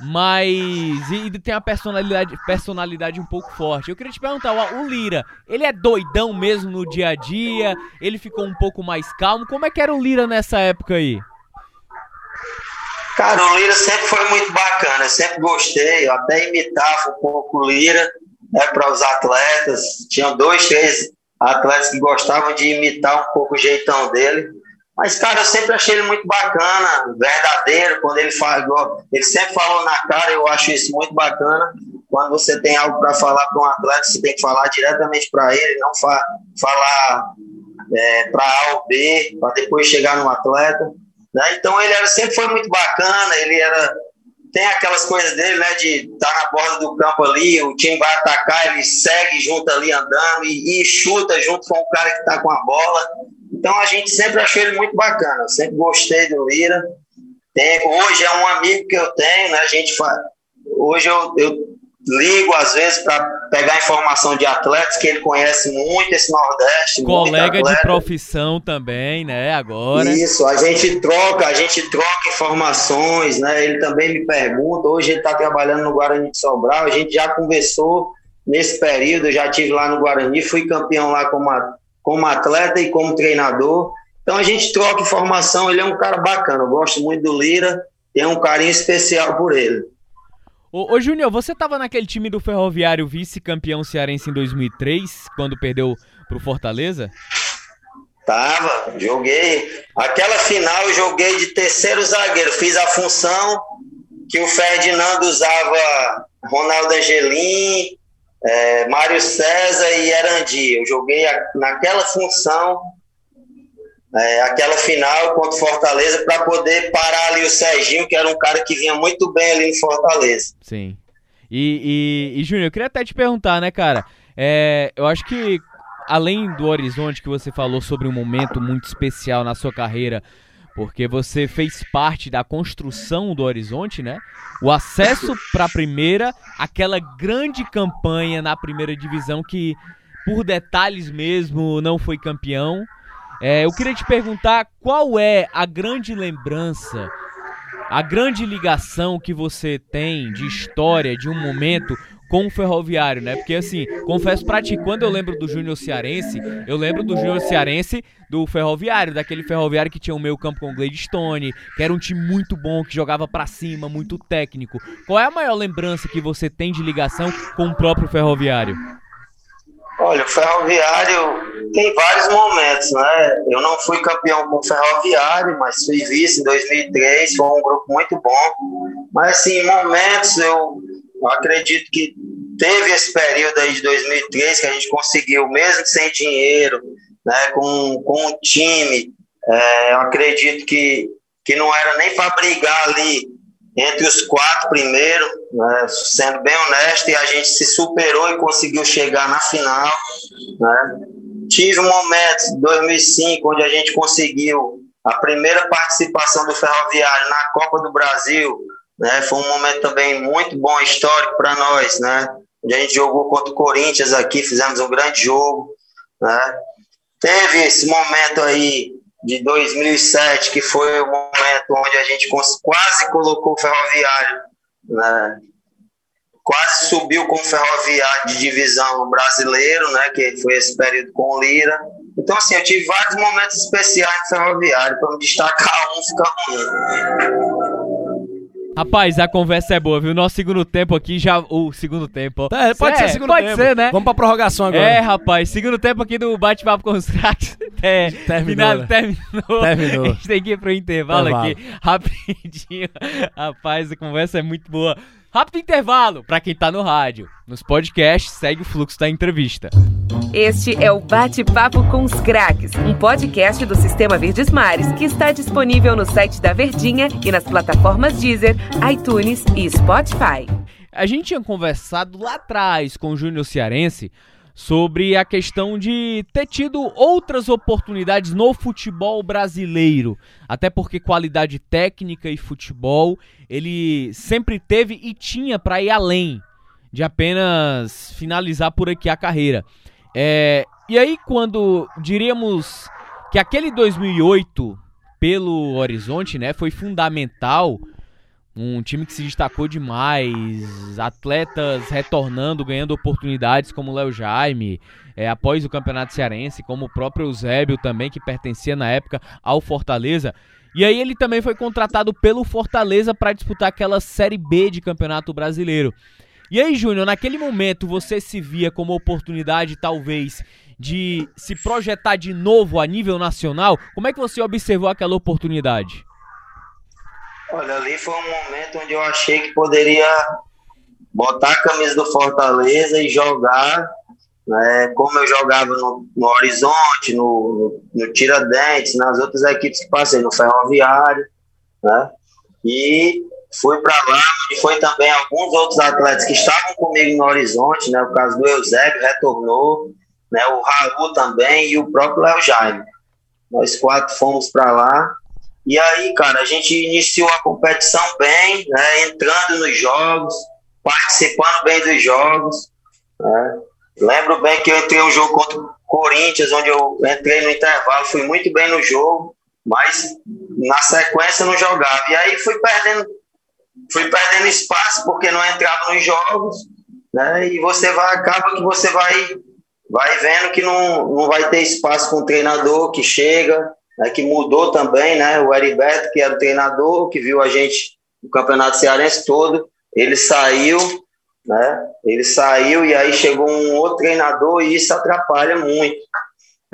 Mas. E tem uma personalidade, personalidade um pouco forte. Eu queria te perguntar, o Lira, ele é doidão mesmo no dia a dia? Ele ficou um pouco mais calmo? Como é que era o Lira nessa época aí? Cara, o Lira sempre foi muito bacana, eu sempre gostei, eu até imitava um pouco o Lira né, para os atletas. Tinham dois, três atletas que gostavam de imitar um pouco o jeitão dele. Mas, cara, eu sempre achei ele muito bacana, verdadeiro, quando ele falou, ele sempre falou na cara, eu acho isso muito bacana. Quando você tem algo para falar para um atleta, você tem que falar diretamente para ele, não fa falar é, para A ou B, para depois chegar no atleta. Né? Então ele era, sempre foi muito bacana, ele era tem aquelas coisas dele, né, de estar tá na borda do campo ali, o time vai atacar, ele segue junto ali andando e, e chuta junto com o cara que está com a bola. Então a gente sempre achou ele muito bacana, sempre gostei do Lira. Tem, hoje é um amigo que eu tenho, né, a gente faz, hoje eu, eu ligo às vezes para pegar informação de atletas que ele conhece muito esse Nordeste. Colega de profissão também, né? Agora. Isso, a gente troca, a gente troca informações, né? Ele também me pergunta. Hoje ele está trabalhando no Guarani de Sobral. A gente já conversou nesse período. Eu já tive lá no Guarani, fui campeão lá como, como atleta e como treinador. Então a gente troca informação. Ele é um cara bacana. Eu gosto muito do Lira. Tenho um carinho especial por ele. Ô, ô Júnior, você tava naquele time do Ferroviário vice-campeão cearense em 2003, quando perdeu pro Fortaleza? Tava, joguei. Aquela final eu joguei de terceiro zagueiro. Fiz a função que o Ferdinando usava Ronaldo Angelim, é, Mário César e Erandi. Eu joguei naquela função é, aquela final contra Fortaleza para poder parar ali o Serginho, que era um cara que vinha muito bem ali em Fortaleza. Sim. E, e, e Júnior, eu queria até te perguntar, né, cara? É, eu acho que além do horizonte que você falou sobre um momento muito especial na sua carreira, porque você fez parte da construção do horizonte, né? O acesso para a primeira, aquela grande campanha na primeira divisão que, por detalhes mesmo, não foi campeão. É, eu queria te perguntar qual é a grande lembrança, a grande ligação que você tem de história, de um momento com o Ferroviário, né? Porque assim, confesso pra ti, quando eu lembro do Júnior Cearense, eu lembro do Júnior Cearense do Ferroviário, daquele Ferroviário que tinha o meio campo com o Gladstone, que era um time muito bom, que jogava para cima, muito técnico. Qual é a maior lembrança que você tem de ligação com o próprio Ferroviário? Olha, o Ferroviário tem vários momentos, né? Eu não fui campeão com o Ferroviário, mas fui vice em 2003, foi um grupo muito bom. Mas, assim, momentos eu, eu acredito que teve esse período aí de 2003 que a gente conseguiu, mesmo sem dinheiro, né, com, com um time, é, eu acredito que, que não era nem para brigar ali entre os quatro primeiros, né, sendo bem honesto, e a gente se superou e conseguiu chegar na final. Né. Tive um momento, em 2005, onde a gente conseguiu a primeira participação do Ferroviário na Copa do Brasil. Né, foi um momento também muito bom, histórico para nós, né, onde a gente jogou contra o Corinthians aqui, fizemos um grande jogo. Né. Teve esse momento aí de 2007, que foi o momento onde a gente quase colocou o Ferroviário né? Quase subiu com o Ferroviário de divisão brasileiro, né? Que foi esse período com o Lira. Então, assim, eu tive vários momentos especiais no Ferroviário. Para me destacar um, fica um. Rapaz, a conversa é boa, viu? Nosso segundo tempo aqui já. O segundo tempo. É, pode ser segundo pode tempo. ser, né? Vamos pra prorrogação agora. É, rapaz, segundo tempo aqui do bate-papo com os craques. É, Terminou, final- né? terminou. Terminou. A gente tem que ir pro intervalo, Intervalo. aqui, rapidinho. Rapaz, a conversa é muito boa. Rápido intervalo pra quem tá no rádio. Nos podcasts, segue o fluxo da entrevista. Este é o Bate-Papo com os Craques, um podcast do Sistema Verdes Mares que está disponível no site da Verdinha e nas plataformas Deezer, iTunes e Spotify. A gente tinha conversado lá atrás com o Júnior Cearense sobre a questão de ter tido outras oportunidades no futebol brasileiro. Até porque qualidade técnica e futebol ele sempre teve e tinha para ir além de apenas finalizar por aqui a carreira. É, e aí, quando diríamos que aquele 2008 pelo Horizonte, né, foi fundamental um time que se destacou demais, atletas retornando, ganhando oportunidades como o Léo Jaime, é, após o Campeonato Cearense, como o próprio Eusébio também, que pertencia na época ao Fortaleza. E aí ele também foi contratado pelo Fortaleza para disputar aquela Série B de Campeonato Brasileiro. E aí, Júnior, naquele momento você se via como oportunidade, talvez, de se projetar de novo a nível nacional? Como é que você observou aquela oportunidade? Olha, ali foi um momento onde eu achei que poderia botar a camisa do Fortaleza e jogar, né, como eu jogava no, no Horizonte, no, no, no Tiradentes, nas outras equipes que passei, no Ferroviário, né, e fui para lá, e foi também alguns outros atletas que estavam comigo no Horizonte, né, o caso do Eusébio retornou, né, o Raul também e o próprio Léo Jaime. Nós quatro fomos para lá, e aí, cara, a gente iniciou a competição bem, né, entrando nos jogos, participando bem dos jogos. Né. Lembro bem que eu entrei um jogo contra o Corinthians, onde eu entrei no intervalo, fui muito bem no jogo, mas na sequência não jogava. E aí fui perdendo, fui perdendo espaço porque não entrava nos jogos, né? E você vai acaba que você vai vai vendo que não, não vai ter espaço com o treinador que chega, né, que mudou também, né? O Heriberto, que era o treinador, que viu a gente no Campeonato Cearense todo, ele saiu, né? Ele saiu e aí chegou um outro treinador e isso atrapalha muito.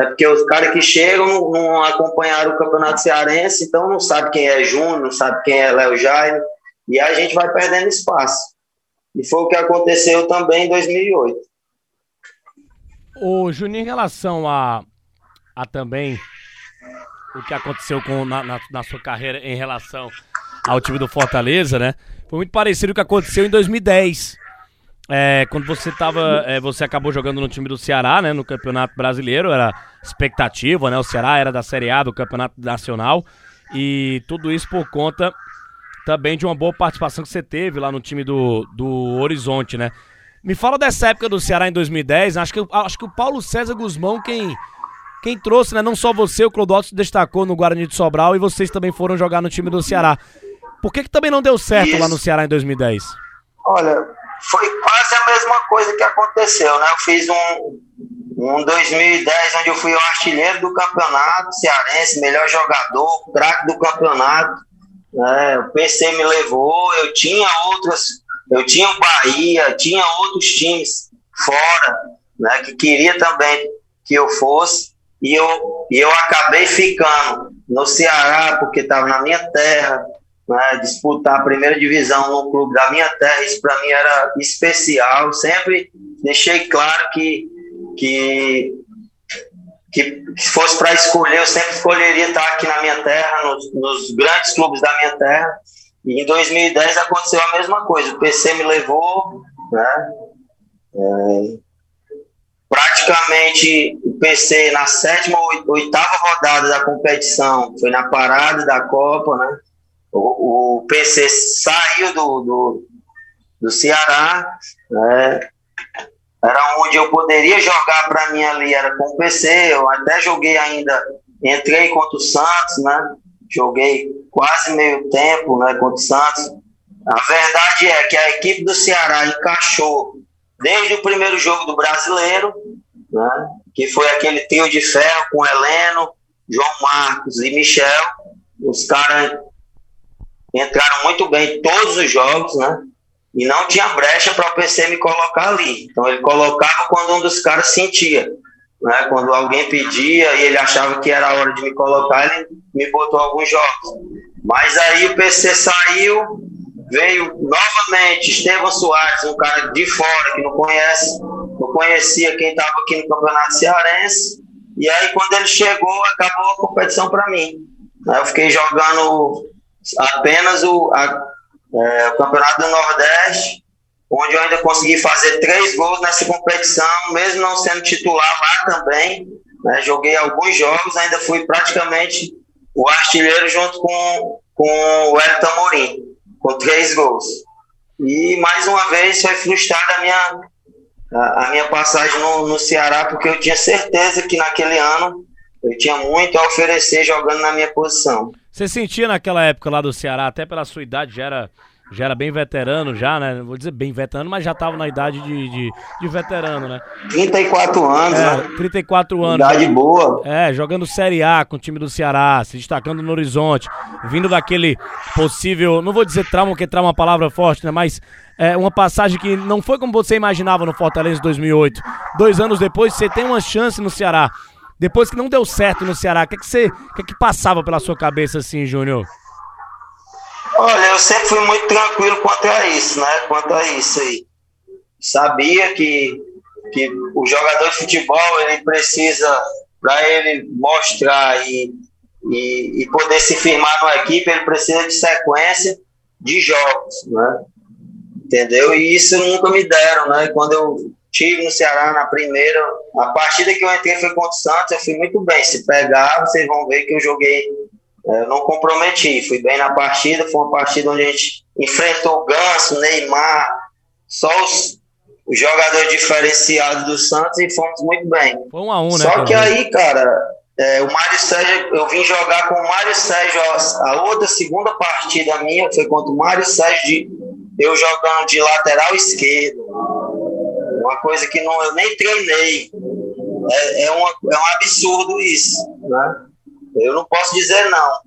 É porque os caras que chegam não, acompanharam o Campeonato Cearense, então não sabe quem é Júnior, não sabe quem é Léo Jaime, e aí a gente vai perdendo espaço. E foi o que aconteceu também em 2008. Ô, Juninho, em relação a, a também o que aconteceu com, na, na, na sua carreira em relação ao time do Fortaleza, né? Foi muito parecido com o que aconteceu em 2010. É, quando você tava. é, você acabou jogando no time do Ceará, né? No Campeonato Brasileiro, era expectativa, né? O Ceará era da Série A do Campeonato Nacional. E tudo isso por conta também de uma boa participação que você teve lá no time do, do Horizonte, né? Me fala dessa época do Ceará em 2010. Acho que, acho que o Paulo César Guzmão quem, quem trouxe, né? Não só você, o Clodoto se destacou no Guarani de Sobral e vocês também foram jogar no time do Ceará. Por que, que também não deu certo Isso. lá no Ceará em 2010? Olha, foi quase a mesma coisa que aconteceu, né? Eu fiz um, um 2010 onde eu fui o artilheiro do campeonato cearense, melhor jogador, craque do campeonato. Né? O PC me levou, eu tinha outras, eu tinha o Bahia, tinha outros times fora, né? Que queria também que eu fosse e eu, e eu acabei ficando no Ceará porque estava na minha terra, né, disputar a primeira divisão no clube da minha terra, isso para mim era especial. Sempre deixei claro que, que, que se fosse para escolher, eu sempre escolheria estar aqui na minha terra, nos, nos grandes clubes da minha terra. E em 2010 aconteceu a mesma coisa. O PC me levou, né? É, praticamente PC na sétima ou oitava rodada da competição, foi na parada da Copa, né? O, o PC saiu do, do, do Ceará, né? era onde eu poderia jogar para mim ali, era com o PC, eu até joguei ainda, entrei contra o Santos, né? Joguei quase meio tempo, né, contra o Santos. A verdade é que a equipe do Ceará encaixou desde o primeiro jogo do brasileiro, né, que foi aquele trio de ferro com Heleno, João Marcos e Michel. Os caras entraram muito bem em todos os jogos, né? E não tinha brecha para o PC me colocar ali. Então ele colocava quando um dos caras sentia. Né? Quando alguém pedia e ele achava que era a hora de me colocar, ele me botou alguns jogos. Mas aí o PC saiu, veio novamente Estevam Soares, um cara de fora que não conhece, não conhecia quem estava aqui no Campeonato Cearense. E aí, quando ele chegou, acabou a competição para mim. Eu fiquei jogando apenas o, a, é, o Campeonato do Nordeste, onde eu ainda consegui fazer três gols nessa competição, mesmo não sendo titular lá também. Né, joguei alguns jogos, ainda fui praticamente o artilheiro junto com, com o Elton Amorim com três gols. E mais uma vez foi frustrada a minha, a, a minha passagem no, no Ceará, porque eu tinha certeza que naquele ano eu tinha muito a oferecer jogando na minha posição. Você sentia naquela época lá do Ceará, até pela sua idade, já era já era bem veterano, já, né? Vou dizer bem veterano, mas já estava na idade de, de, de, veterano, né? 34 anos, é, né? 34 anos. Idade boa. É, jogando Série A com o time do Ceará, se destacando no horizonte, vindo daquele possível, não vou dizer trauma, porque trauma é uma palavra forte, né? Mas é uma passagem que não foi como você imaginava no Fortaleza 2008. Dois anos depois, você tem uma chance no Ceará. Depois que não deu certo no Ceará, o que, é que, você, o que, é que passava pela sua cabeça assim, Júnior? Olha, eu sempre fui muito tranquilo quanto a isso, né? Quanto a isso aí. Sabia que, que o jogador de futebol ele precisa, para ele mostrar e, e, e, poder se firmar numa equipe, ele precisa de sequência de jogos, né? Entendeu? E isso nunca me deram, né? Quando eu tive no Ceará na primeira, a partida que eu entrei foi contra o Santos, eu fui muito bem. Se pegar, vocês vão ver que eu joguei eu não comprometi, fui bem na partida, foi uma partida onde a gente enfrentou o Ganso, Neymar, só os, os jogadores diferenciados do Santos e fomos muito bem. Foi um a um, né? Só que aí, cara, é, o Mário Sérgio, eu vim jogar com o Mário Sérgio, a, outra segunda partida minha foi contra o Mário Sérgio, de, eu jogando de lateral esquerdo. Uma coisa que não, eu nem treinei. É, é, uma, é um absurdo isso, né? Eu não posso dizer não.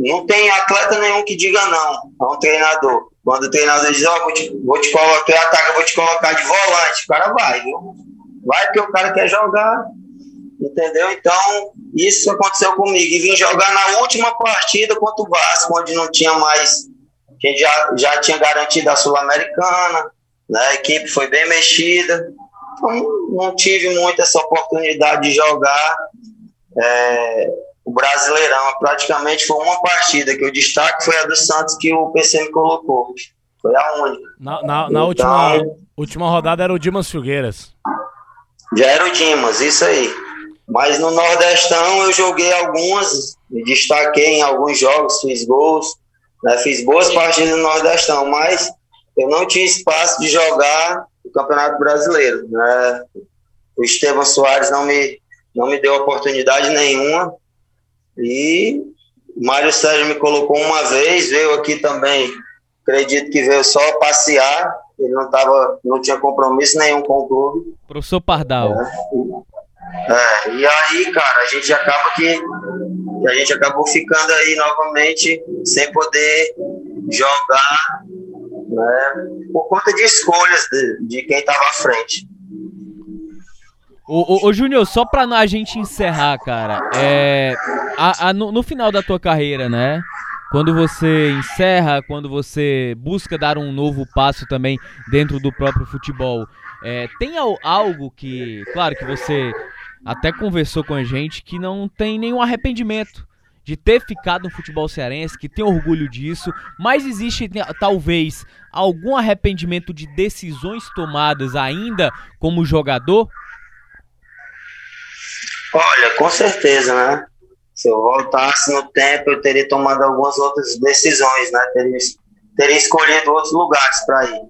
Não tem atleta nenhum que diga não a um treinador. Quando o treinador diz, ó, oh, vou, te, vou te colocar, ataca, vou te colocar de volante, o cara vai, viu? Vai porque o cara quer jogar, entendeu? Então, isso aconteceu comigo. E vim jogar na última partida contra o Vasco, onde não tinha mais. A gente já, já tinha garantido a Sul-Americana, né? a equipe foi bem mexida. Então, não tive muito essa oportunidade de jogar. É, o Brasileirão. Praticamente foi uma partida que o destaque foi a do Santos que o PC me colocou. Foi a única. Na, na, na então, última, última rodada era o Dimas Filgueiras. Já era o Dimas, isso aí. Mas no Nordestão eu joguei algumas, me destaquei em alguns jogos, fiz gols, né, fiz boas partidas no Nordestão, mas eu não tinha espaço de jogar o Campeonato Brasileiro. Né? O Estevam Soares não me, não me deu oportunidade nenhuma e Mário Sérgio me colocou uma vez, veio aqui também, acredito que veio só passear, ele não tava, não tinha compromisso nenhum com o clube. Professor Pardal. É, é, e aí, cara, a gente acaba que, a gente acabou ficando aí novamente sem poder jogar, né, por conta de escolhas de, de quem estava à frente. Ô, ô, ô Júnior, só pra a gente encerrar, cara, é, a, a, no, no, final da tua carreira, né? Quando você encerra, quando você busca dar um novo passo também dentro do próprio futebol, é, tem algo que, claro que você até conversou com a gente, que não tem nenhum arrependimento de ter ficado no futebol cearense, que tem orgulho disso, mas existe talvez algum arrependimento de decisões tomadas ainda como jogador? Olha, com certeza, né? Se eu voltasse no tempo, eu teria tomado algumas outras decisões, né? Teria, teria escolhido outros lugares para ir.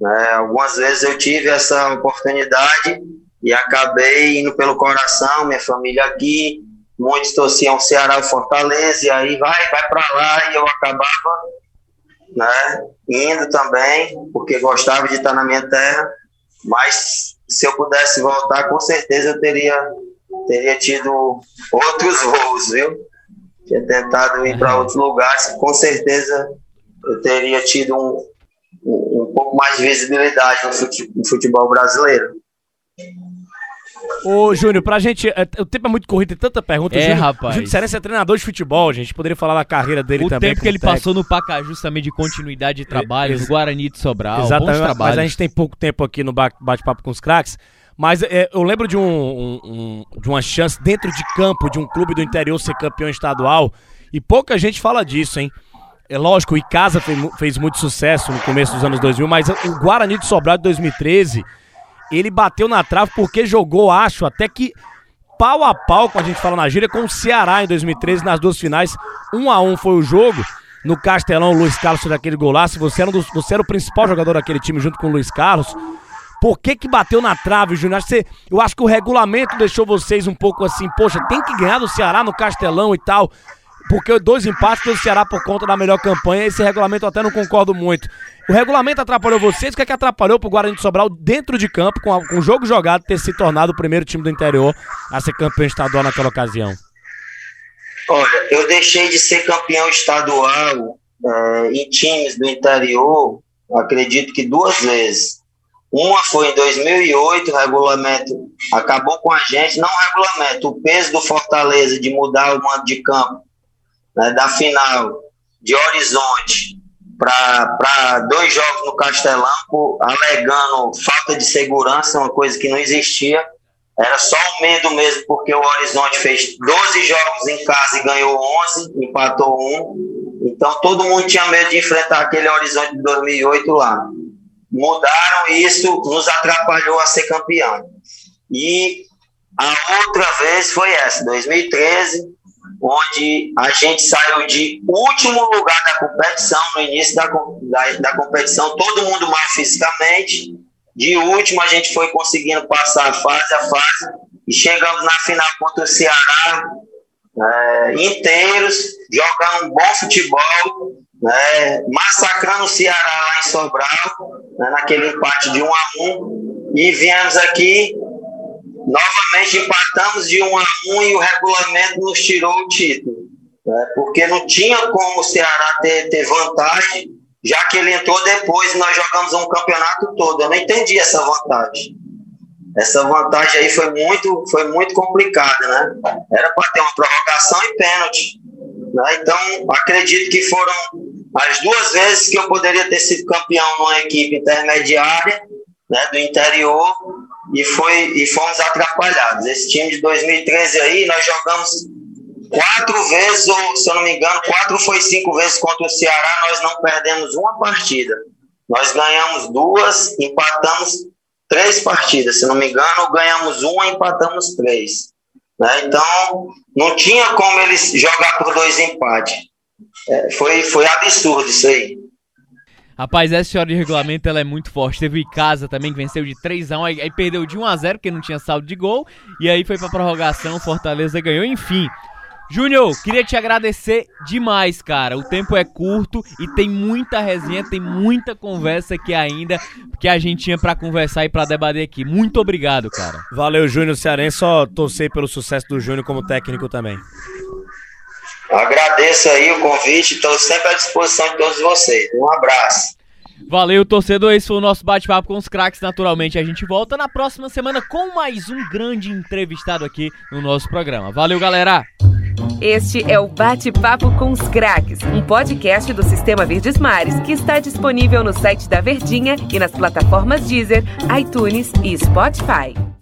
Né? Algumas vezes eu tive essa oportunidade e acabei indo pelo coração, minha família aqui, muitos torciam Ceará e Fortaleza, e aí vai, vai para lá, e eu acabava né? Indo também, porque gostava de estar na minha terra, mas se eu pudesse voltar, com certeza eu teria, teria tido outros voos, viu? Tinha tentado ir para outros lugares, com certeza eu teria tido um, um, um pouco mais de visibilidade no futebol brasileiro. Ô, Júnior, pra gente. É, o tempo é muito corrido, tem tanta pergunta. É, Júnior, rapaz. O Júnior Cerense é treinador de futebol, gente. Poderia falar da carreira dele o também. tempo que ele técnico. passou no Pacajus também de continuidade de trabalho, no Guarani de Sobral, bons Exatamente, mas a gente tem pouco tempo aqui no ba- bate-papo com os craques. Mas é, eu lembro de, um, um- um- de uma chance dentro de campo de um clube do interior ser campeão estadual. E pouca gente fala disso, hein? É lógico, o Icasa fez, fez muito sucesso no começo dos anos 2000, mas o Guarani de Sobral de 2013, ele bateu na trave porque jogou, acho, até que pau a pau, como a gente fala na gíria, com o Ceará em 2013, nas duas finais. Um a um foi o jogo. No Castelão, o Luiz Carlos fez aquele golaço. Você era, um dos- você era o principal jogador daquele time junto com o Luiz Carlos. Por que que bateu na trave, Júnior? Você- Eu acho que o regulamento deixou vocês um pouco assim, poxa, tem que ganhar do Ceará no Castelão e tal. Porque dois empates do Ceará por conta da melhor campanha, esse regulamento eu até não concordo muito. O regulamento atrapalhou vocês, o que é que atrapalhou pro Guarani de Sobral dentro de campo, com, a- com o jogo jogado, ter se tornado o primeiro time do interior a ser campeão estadual naquela ocasião? Olha, eu deixei de ser campeão estadual eh, em times do interior, acredito que duas vezes. Uma foi em 2008, o regulamento acabou com a gente, não o regulamento, o peso do Fortaleza de mudar o mando de campo né, da final de Horizonte para dois jogos no Castelão, alegando falta de segurança, uma coisa que não existia. Era só o medo mesmo, porque o Horizonte fez 12 jogos em casa e ganhou 11, empatou um. Então todo mundo tinha medo de enfrentar aquele Horizonte de 2008 lá. Mudaram isso, nos atrapalhou a ser campeão. E a outra vez foi essa, 2013, onde a gente saiu de último lugar da competição, no início da, da, da competição, todo mundo mal fisicamente. De último, a gente foi conseguindo passar fase a fase e chegamos na final contra o Ceará, é, inteiros, jogando um bom futebol, né, massacrando o Ceará em Sobral, né, naquele empate de 1 a 1 e viemos aqui novamente empatamos de 1 a 1 e o regulamento nos tirou o título. né? Porque não tinha como o Ceará ter, ter vantagem, já que ele entrou depois e nós jogamos um campeonato todo. Eu não entendi essa vantagem. Essa vantagem aí foi muito, foi muito complicada, né? Era para ter uma prorrogação e pênalti. né? Então, acredito que foram as duas vezes que eu poderia ter sido campeão numa equipe intermediária, né, do interior, e, foi, e fomos atrapalhados. Esse time de 2013 aí, nós jogamos quatro vezes, ou se eu não me engano, quatro foi cinco vezes contra o Ceará, nós não perdemos uma partida. Nós ganhamos duas, empatamos três partidas, se não me engano, ganhamos uma, empatamos três. né? Então, não tinha como eles jogar por dois empates. É, foi, foi absurdo isso aí. Rapaz, essa história de regulamento ela é muito forte. Teve o Icasa também que venceu de 3x1, aí, aí perdeu de 1x0 porque não tinha saldo de gol. E aí foi pra prorrogação, Fortaleza ganhou, enfim. Júnior, queria te agradecer demais, cara. O tempo é curto e tem muita resenha, tem muita conversa aqui ainda que a gente tinha pra conversar e pra debater aqui. Muito obrigado, cara. Valeu, Júnior Cearense. Só torcer pelo sucesso do Júnior como técnico também. Agradeço aí o convite, estou sempre à disposição de todos vocês. Um abraço. Valeu, torcedor. Esse foi o nosso bate-papo com os craques. Naturalmente, a gente volta na próxima semana com mais um grande entrevistado aqui no nosso programa. Valeu, galera! Este é o Bate-Papo com os Craques, um podcast do Sistema Verdes Mares que está disponível no site da Verdinha e nas plataformas Deezer, iTunes e Spotify.